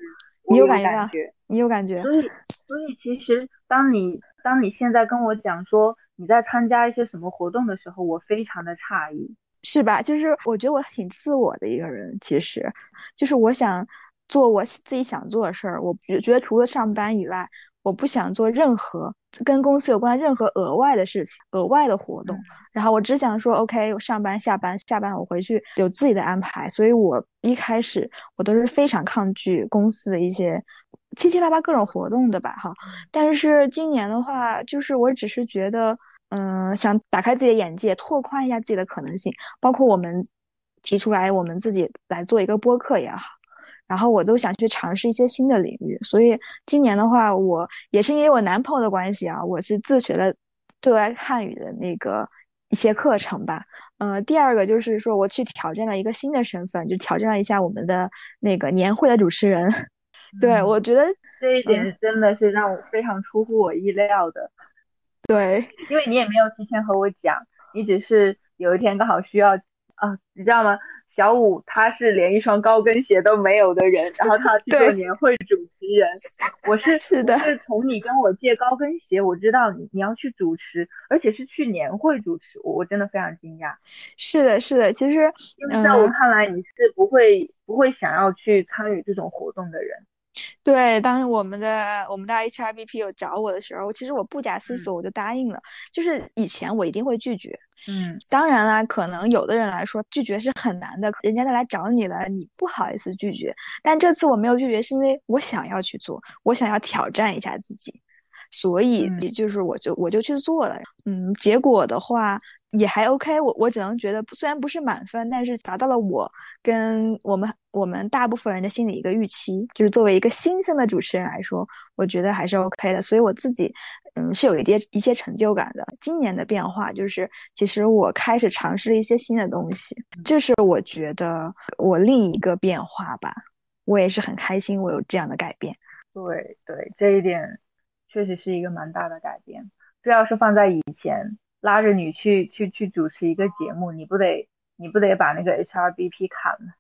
你有感觉？你有感觉？所以，所以其实当你当你现在跟我讲说你在参加一些什么活动的时候，我非常的诧异，是吧？就是我觉得我挺自我的一个人，其实就是我想。做我自己想做的事儿，我觉觉得除了上班以外，我不想做任何跟公司有关任何额外的事情、额外的活动。然后我只想说，OK，我上班下班下班我回去有自己的安排。所以我一开始我都是非常抗拒公司的一些七七八八各种活动的吧，哈。但是今年的话，就是我只是觉得，嗯，想打开自己的眼界，拓宽一下自己的可能性，包括我们提出来我们自己来做一个播客也好，然后我都想去尝试一些新的领域。所以今年的话，我也是因为我男朋友的关系啊，我是自学了对外汉语的那个一些课程吧。呃，第二个就是说，我去挑战了一个新的身份，就挑战了一下我们的那个年会的主持人。[laughs] 对，我觉得这一点真的是让我非常出乎我意料的。对，[laughs] 因为你也没有提前和我讲，你只是有一天刚好需要啊，你知道吗？小五他是连一双高跟鞋都没有的人，然后他去做年会主持人。我是 [laughs] 是的，是从你跟我借高跟鞋，我知道你你要去主持，而且是去年会主持，我我真的非常惊讶。是的，是的，其实因为在我看来你是不会不会想要去参与这种活动的人。对，当我们的我们的 HRBP 有找我的时候，其实我不假思索我就答应了。就是以前我一定会拒绝，嗯，当然啦，可能有的人来说拒绝是很难的，人家都来找你了，你不好意思拒绝。但这次我没有拒绝，是因为我想要去做，我想要挑战一下自己，所以也就是我就我就去做了。嗯，结果的话。也还 OK，我我只能觉得虽然不是满分，但是达到了我跟我们我们大部分人的心理一个预期，就是作为一个新生的主持人来说，我觉得还是 OK 的，所以我自己嗯是有一点一些成就感的。今年的变化就是，其实我开始尝试了一些新的东西，这是我觉得我另一个变化吧，我也是很开心我有这样的改变。对对，这一点确实是一个蛮大的改变，这要是放在以前。拉着你去去去主持一个节目，你不得你不得把那个 HRBP 砍了？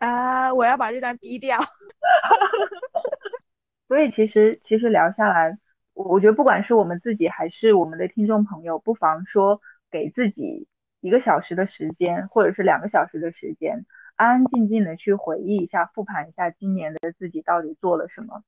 [laughs] 啊，我要把这段逼掉。[laughs] 所以其实其实聊下来，我我觉得不管是我们自己还是我们的听众朋友，不妨说给自己一个小时的时间，或者是两个小时的时间，安安静静的去回忆一下，复盘一下今年的自己到底做了什么。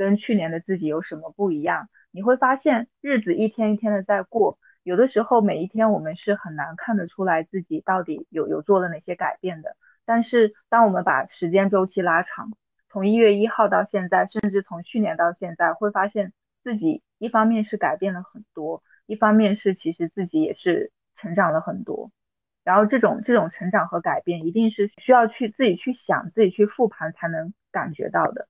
跟去年的自己有什么不一样？你会发现日子一天一天的在过，有的时候每一天我们是很难看得出来自己到底有有做了哪些改变的。但是当我们把时间周期拉长，从一月一号到现在，甚至从去年到现在，会发现自己一方面是改变了很多，一方面是其实自己也是成长了很多。然后这种这种成长和改变，一定是需要去自己去想、自己去复盘才能感觉到的。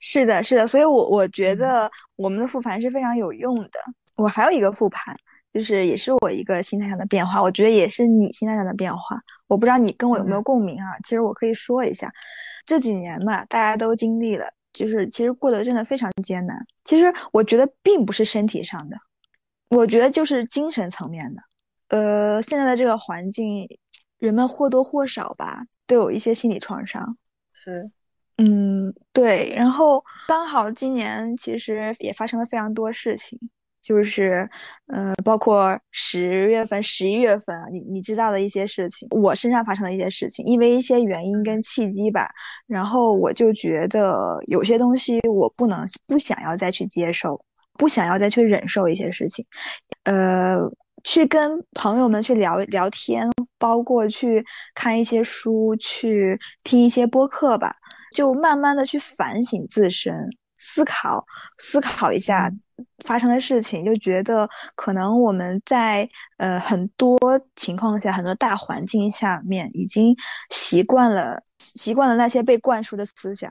是的，是的，所以，我我觉得我们的复盘是非常有用的。我还有一个复盘，就是也是我一个心态上的变化，我觉得也是你心态上的变化。我不知道你跟我有没有共鸣啊？其实我可以说一下，这几年嘛，大家都经历了，就是其实过得真的非常艰难。其实我觉得并不是身体上的，我觉得就是精神层面的。呃，现在的这个环境，人们或多或少吧，都有一些心理创伤。是。嗯，对，然后刚好今年其实也发生了非常多事情，就是，呃，包括十月份、十一月份，你你知道的一些事情，我身上发生的一些事情，因为一些原因跟契机吧，然后我就觉得有些东西我不能不想要再去接受，不想要再去忍受一些事情，呃，去跟朋友们去聊聊天，包括去看一些书，去听一些播客吧。就慢慢的去反省自身，思考思考一下发生的事情，就觉得可能我们在呃很多情况下，很多大环境下面已经习惯了习惯了那些被灌输的思想，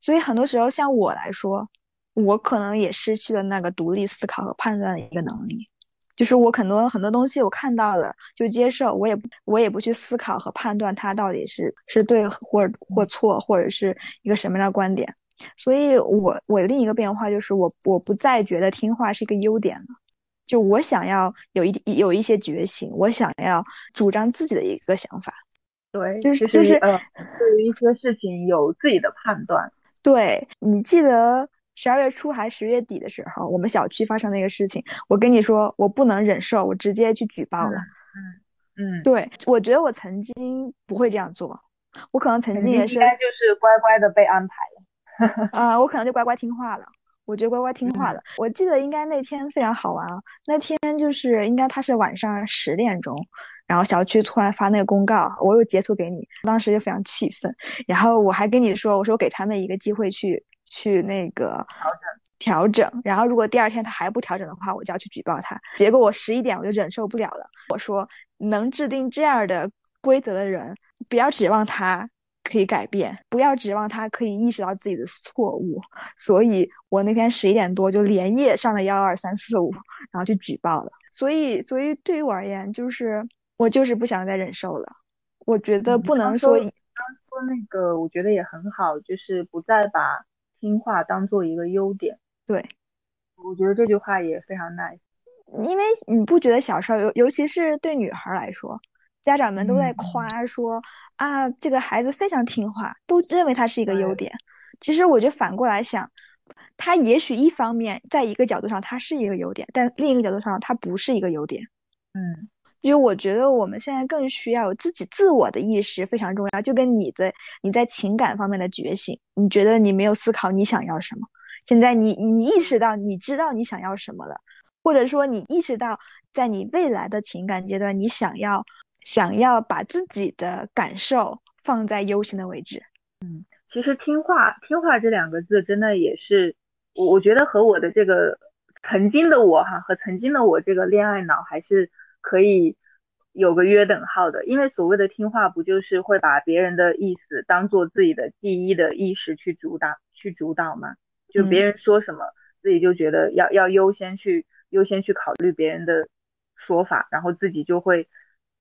所以很多时候像我来说，我可能也失去了那个独立思考和判断的一个能力。就是我很多很多东西我看到了就接受，我也我也不去思考和判断它到底是是对或或错，或者是一个什么样的观点。所以，我我另一个变化就是我我不再觉得听话是一个优点了，就我想要有一有一些觉醒，我想要主张自己的一个想法。对，就是就是呃，对于一些事情有自己的判断。对你记得。十二月初还十月底的时候，我们小区发生那个事情，我跟你说，我不能忍受，我直接去举报了。嗯嗯，对，我觉得我曾经不会这样做，我可能曾经也是，应该就是乖乖的被安排了。啊，我可能就乖乖听话了，我觉得乖乖听话了。我记得应该那天非常好玩啊，那天就是应该他是晚上十点钟，然后小区突然发那个公告，我又截图给你，当时就非常气愤，然后我还跟你说，我说我给他们一个机会去。去那个调整调整，然后如果第二天他还不调整的话，我就要去举报他。结果我十一点我就忍受不了了，我说能制定这样的规则的人，不要指望他可以改变，不要指望他可以意识到自己的错误。所以我那天十一点多就连夜上了幺二三四五，然后去举报了。所以，所以对于我而言，就是我就是不想再忍受了。我觉得不能说。刚说那个，我觉得也很好，就是不再把听话当做一个优点。对，我觉得这句话也非常 nice。因为你不觉得小时候，尤尤其是对女孩来说，家长们都在夸说啊，这个孩子非常听话，都认为他是一个优点。其实我觉得反过来想，他也许一方面在一个角度上他是一个优点，但另一个角度上他不是一个优点。嗯。因为我觉得我们现在更需要有自己自我的意识非常重要，就跟你的你在情感方面的觉醒，你觉得你没有思考你想要什么，现在你你意识到你知道你想要什么了，或者说你意识到在你未来的情感阶段，你想要想要把自己的感受放在优先的位置。嗯，其实听话听话这两个字真的也是我我觉得和我的这个曾经的我哈和曾经的我这个恋爱脑还是。可以有个约等号的，因为所谓的听话，不就是会把别人的意思当做自己的第一的意识去主导、去主导吗？就别人说什么，自己就觉得要要优先去优先去考虑别人的说法，然后自己就会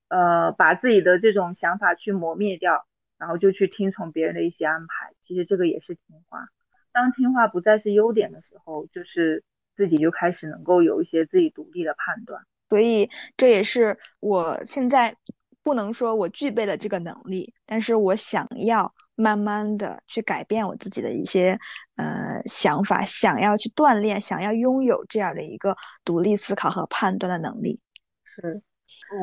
呃把自己的这种想法去磨灭掉，然后就去听从别人的一些安排。其实这个也是听话。当听话不再是优点的时候，就是自己就开始能够有一些自己独立的判断。所以这也是我现在不能说我具备了这个能力，但是我想要慢慢的去改变我自己的一些呃想法，想要去锻炼，想要拥有这样的一个独立思考和判断的能力。是，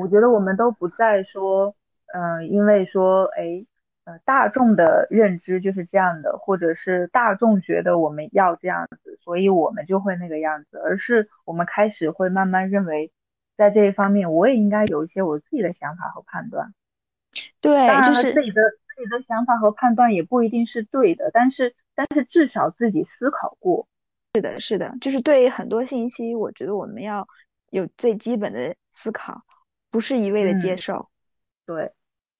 我觉得我们都不再说，嗯，因为说，哎，呃，大众的认知就是这样的，或者是大众觉得我们要这样子，所以我们就会那个样子，而是我们开始会慢慢认为。在这一方面，我也应该有一些我自己的想法和判断。对，就是自己的自己的想法和判断也不一定是对的，但是但是至少自己思考过。是的，是的，就是对很多信息，我觉得我们要有最基本的思考，不是一味的接受。对，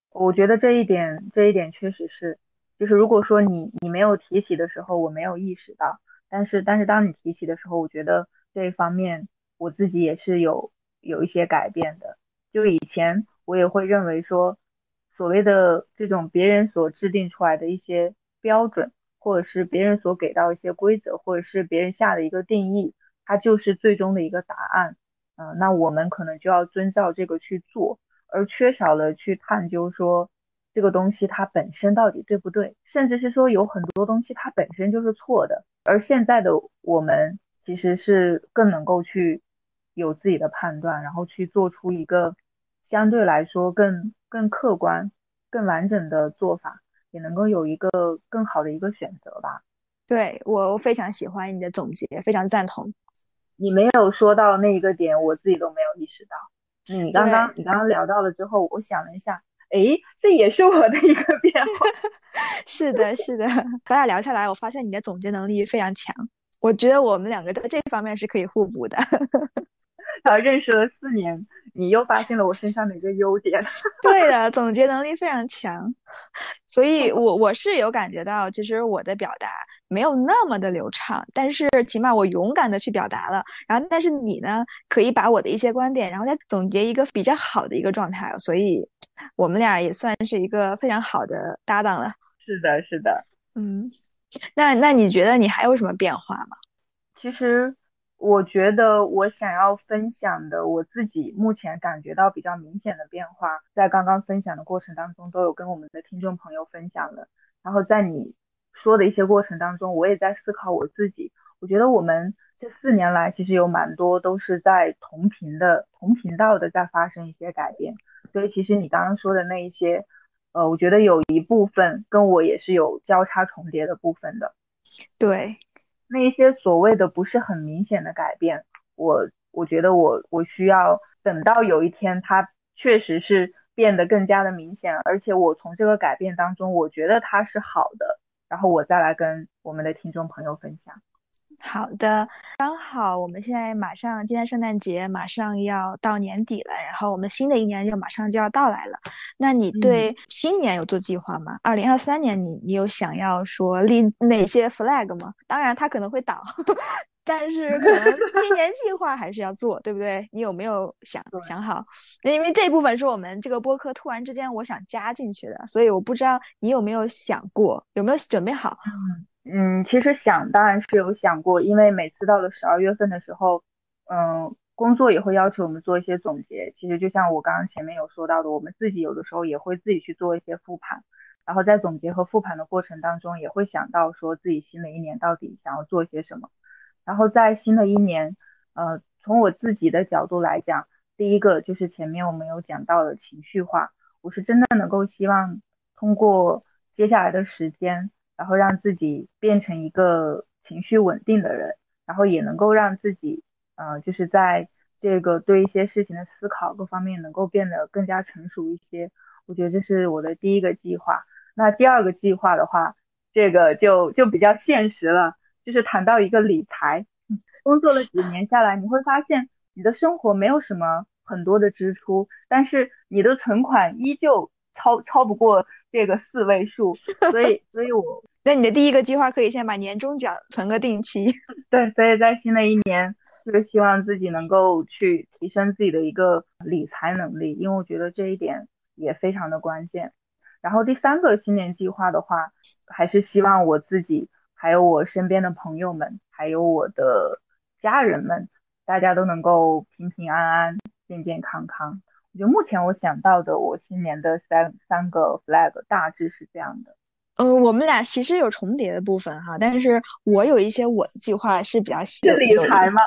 我觉得这一点这一点确实是，就是如果说你你没有提起的时候，我没有意识到，但是但是当你提起的时候，我觉得这一方面我自己也是有。有一些改变的，就以前我也会认为说，所谓的这种别人所制定出来的一些标准，或者是别人所给到一些规则，或者是别人下的一个定义，它就是最终的一个答案。嗯，那我们可能就要遵照这个去做，而缺少了去探究说这个东西它本身到底对不对，甚至是说有很多东西它本身就是错的。而现在的我们其实是更能够去。有自己的判断，然后去做出一个相对来说更更客观、更完整的做法，也能够有一个更好的一个选择吧。对我非常喜欢你的总结，非常赞同。你没有说到那一个点，我自己都没有意识到。你刚刚你刚刚聊到了之后，我想了一下，哎，这也是我的一个变化。[laughs] 是的，是的，咱俩聊下来，我发现你的总结能力非常强。我觉得我们两个在这方面是可以互补的。然后认识了四年，你又发现了我身上的一个优点。[laughs] 对的，总结能力非常强，所以我我是有感觉到，其实我的表达没有那么的流畅，但是起码我勇敢的去表达了。然后，但是你呢，可以把我的一些观点，然后再总结一个比较好的一个状态，所以我们俩也算是一个非常好的搭档了。是的，是的，嗯，那那你觉得你还有什么变化吗？其实。我觉得我想要分享的，我自己目前感觉到比较明显的变化，在刚刚分享的过程当中，都有跟我们的听众朋友分享了。然后在你说的一些过程当中，我也在思考我自己。我觉得我们这四年来，其实有蛮多都是在同频的、同频道的在发生一些改变。所以其实你刚刚说的那一些，呃，我觉得有一部分跟我也是有交叉重叠的部分的。对。那些所谓的不是很明显的改变，我我觉得我我需要等到有一天它确实是变得更加的明显，而且我从这个改变当中，我觉得它是好的，然后我再来跟我们的听众朋友分享。好的，刚好我们现在马上，今天圣诞节马上要到年底了，然后我们新的一年就马上就要到来了。那你对新年有做计划吗？二零二三年你你有想要说立哪些 flag 吗？当然它可能会倒，[laughs] 但是可能新年计划还是要做，对不对？你有没有想想好？那因为这部分是我们这个播客突然之间我想加进去的，所以我不知道你有没有想过，有没有准备好？嗯。嗯，其实想当然是有想过，因为每次到了十二月份的时候，嗯，工作也会要求我们做一些总结。其实就像我刚刚前面有说到的，我们自己有的时候也会自己去做一些复盘，然后在总结和复盘的过程当中，也会想到说自己新的一年到底想要做些什么。然后在新的一年，呃，从我自己的角度来讲，第一个就是前面我们有讲到的情绪化，我是真的能够希望通过接下来的时间。然后让自己变成一个情绪稳定的人，然后也能够让自己，呃，就是在这个对一些事情的思考各方面能够变得更加成熟一些。我觉得这是我的第一个计划。那第二个计划的话，这个就就比较现实了，就是谈到一个理财。工作了几年下来，你会发现你的生活没有什么很多的支出，但是你的存款依旧超超不过这个四位数，所以，所以我。那你的第一个计划可以先把年终奖存个定期。[laughs] 对，所以在新的一年，就是希望自己能够去提升自己的一个理财能力，因为我觉得这一点也非常的关键。然后第三个新年计划的话，还是希望我自己，还有我身边的朋友们，还有我的家人们，大家都能够平平安安、健健康康。我觉得目前我想到的我新年的三三个 flag 大致是这样的。嗯，我们俩其实有重叠的部分哈，但是我有一些我的计划是比较细的。理财吗？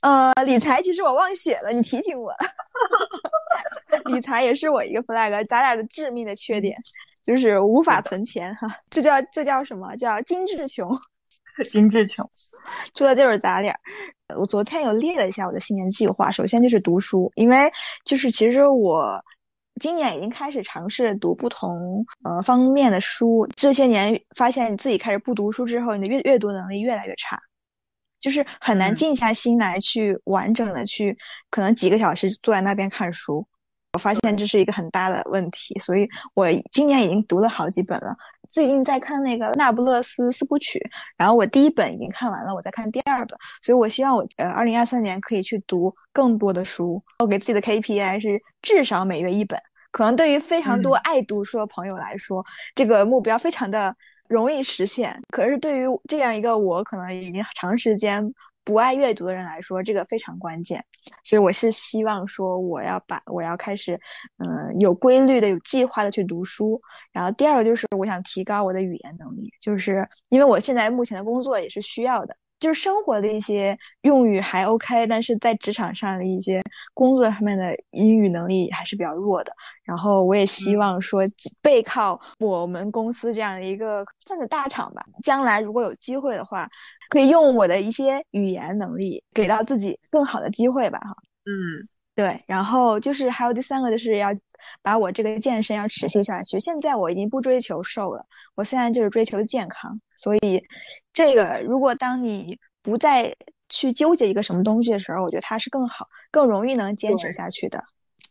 呃，理财其实我忘写了，你提醒我。[laughs] 理财也是我一个 flag，咱俩的致命的缺点就是无法存钱哈，这叫这叫什么叫精致穷？精致穷，说的就是咱俩。我昨天有列了一下我的新年计划，首先就是读书，因为就是其实我。今年已经开始尝试读不同呃方面的书，这些年发现你自己开始不读书之后，你的阅阅读能力越来越差，就是很难静下心来去完整的去，可能几个小时坐在那边看书。我发现这是一个很大的问题，所以我今年已经读了好几本了。最近在看那个《那不勒斯四部曲》，然后我第一本已经看完了，我在看第二本，所以我希望我呃二零二三年可以去读更多的书。我给自己的 KPI 是至少每月一本。可能对于非常多爱读书的朋友来说，这个目标非常的容易实现。可是对于这样一个我可能已经长时间不爱阅读的人来说，这个非常关键。所以我是希望说，我要把我要开始，嗯，有规律的、有计划的去读书。然后第二个就是我想提高我的语言能力，就是因为我现在目前的工作也是需要的。就是生活的一些用语还 OK，但是在职场上的一些工作上面的英语能力还是比较弱的。然后我也希望说背靠我们公司这样的一个算是大厂吧，将来如果有机会的话，可以用我的一些语言能力给到自己更好的机会吧，哈。嗯。对，然后就是还有第三个，就是要把我这个健身要持续下去。现在我已经不追求瘦了，我现在就是追求健康。所以，这个如果当你不再去纠结一个什么东西的时候，我觉得它是更好、更容易能坚持下去的。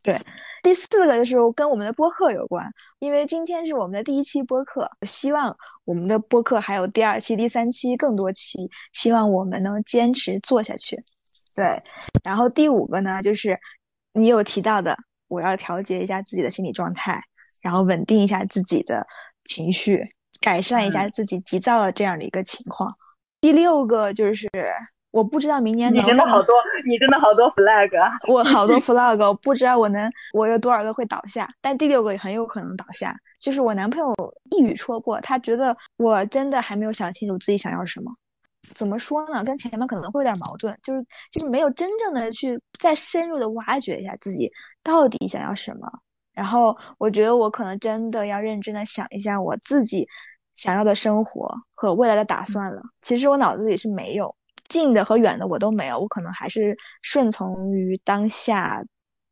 对，第四个就是跟我们的播客有关，因为今天是我们的第一期播客，希望我们的播客还有第二期、第三期更多期，希望我们能坚持做下去。对，然后第五个呢，就是。你有提到的，我要调节一下自己的心理状态，然后稳定一下自己的情绪，改善一下自己急躁的这样的一个情况。第六个就是，我不知道明年你真的好多，你真的好多 flag 啊！我好多 [laughs] flag，我不知道我能我有多少个会倒下，但第六个也很有可能倒下。就是我男朋友一语戳破，他觉得我真的还没有想清楚自己想要什么。怎么说呢？跟前面可能会有点矛盾，就是就是没有真正的去再深入的挖掘一下自己到底想要什么。然后我觉得我可能真的要认真的想一下我自己想要的生活和未来的打算了。其实我脑子里是没有近的和远的我都没有，我可能还是顺从于当下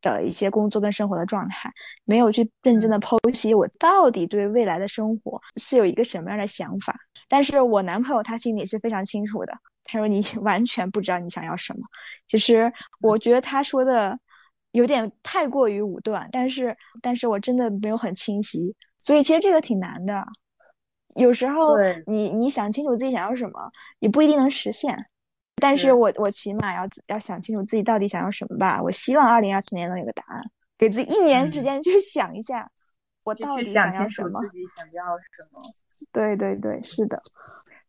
的一些工作跟生活的状态，没有去认真的剖析我到底对未来的生活是有一个什么样的想法。但是我男朋友他心里是非常清楚的，他说你 [laughs] 完全不知道你想要什么。其实我觉得他说的有点太过于武断，但是但是我真的没有很清晰，所以其实这个挺难的。有时候你你想清楚自己想要什么，也不一定能实现。但是我我起码要要想清楚自己到底想要什么吧。我希望二零二四年能有个答案，给自己一年时间去想一下，我到底想要什么。自己想要什么？[laughs] 对对对，是的。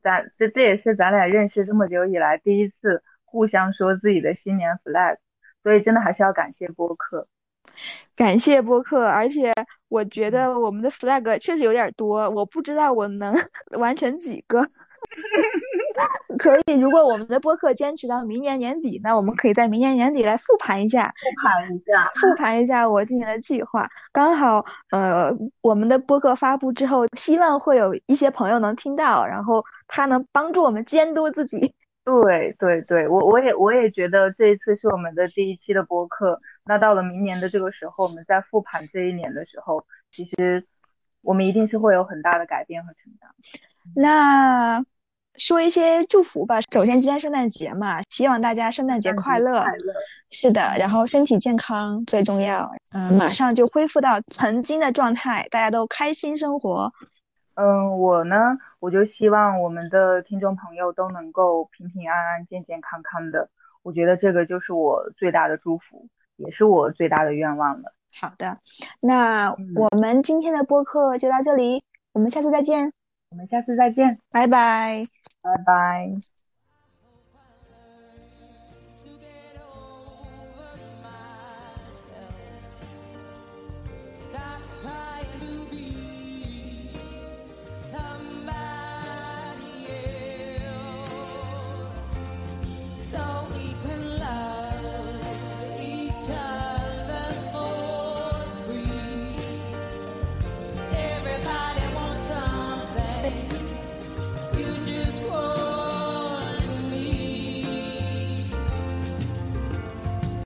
咱这这也是咱俩认识这么久以来第一次互相说自己的新年 flag，所以真的还是要感谢播客。感谢播客，而且我觉得我们的 flag 确实有点多，我不知道我能 [laughs] 完成几个。[laughs] 可以，如果我们的播客坚持到明年年底，那我们可以在明年年底来复盘一下，复盘一下，复盘一下我今年的计划。刚好，呃，我们的播客发布之后，希望会有一些朋友能听到，然后他能帮助我们监督自己。对对对，我我也我也觉得这一次是我们的第一期的播客。那到了明年的这个时候，我们在复盘这一年的时候，其实我们一定是会有很大的改变和成长。那说一些祝福吧。首先，今天圣诞节嘛，希望大家圣诞节快乐。快乐。是的，然后身体健康最重要。嗯，马上就恢复到曾经的状态，大家都开心生活。嗯，我呢，我就希望我们的听众朋友都能够平平安安、健健康康的。我觉得这个就是我最大的祝福，也是我最大的愿望了。好的，那我们今天的播客就到这里，我们下次再见。我们下次再见，拜拜，拜拜。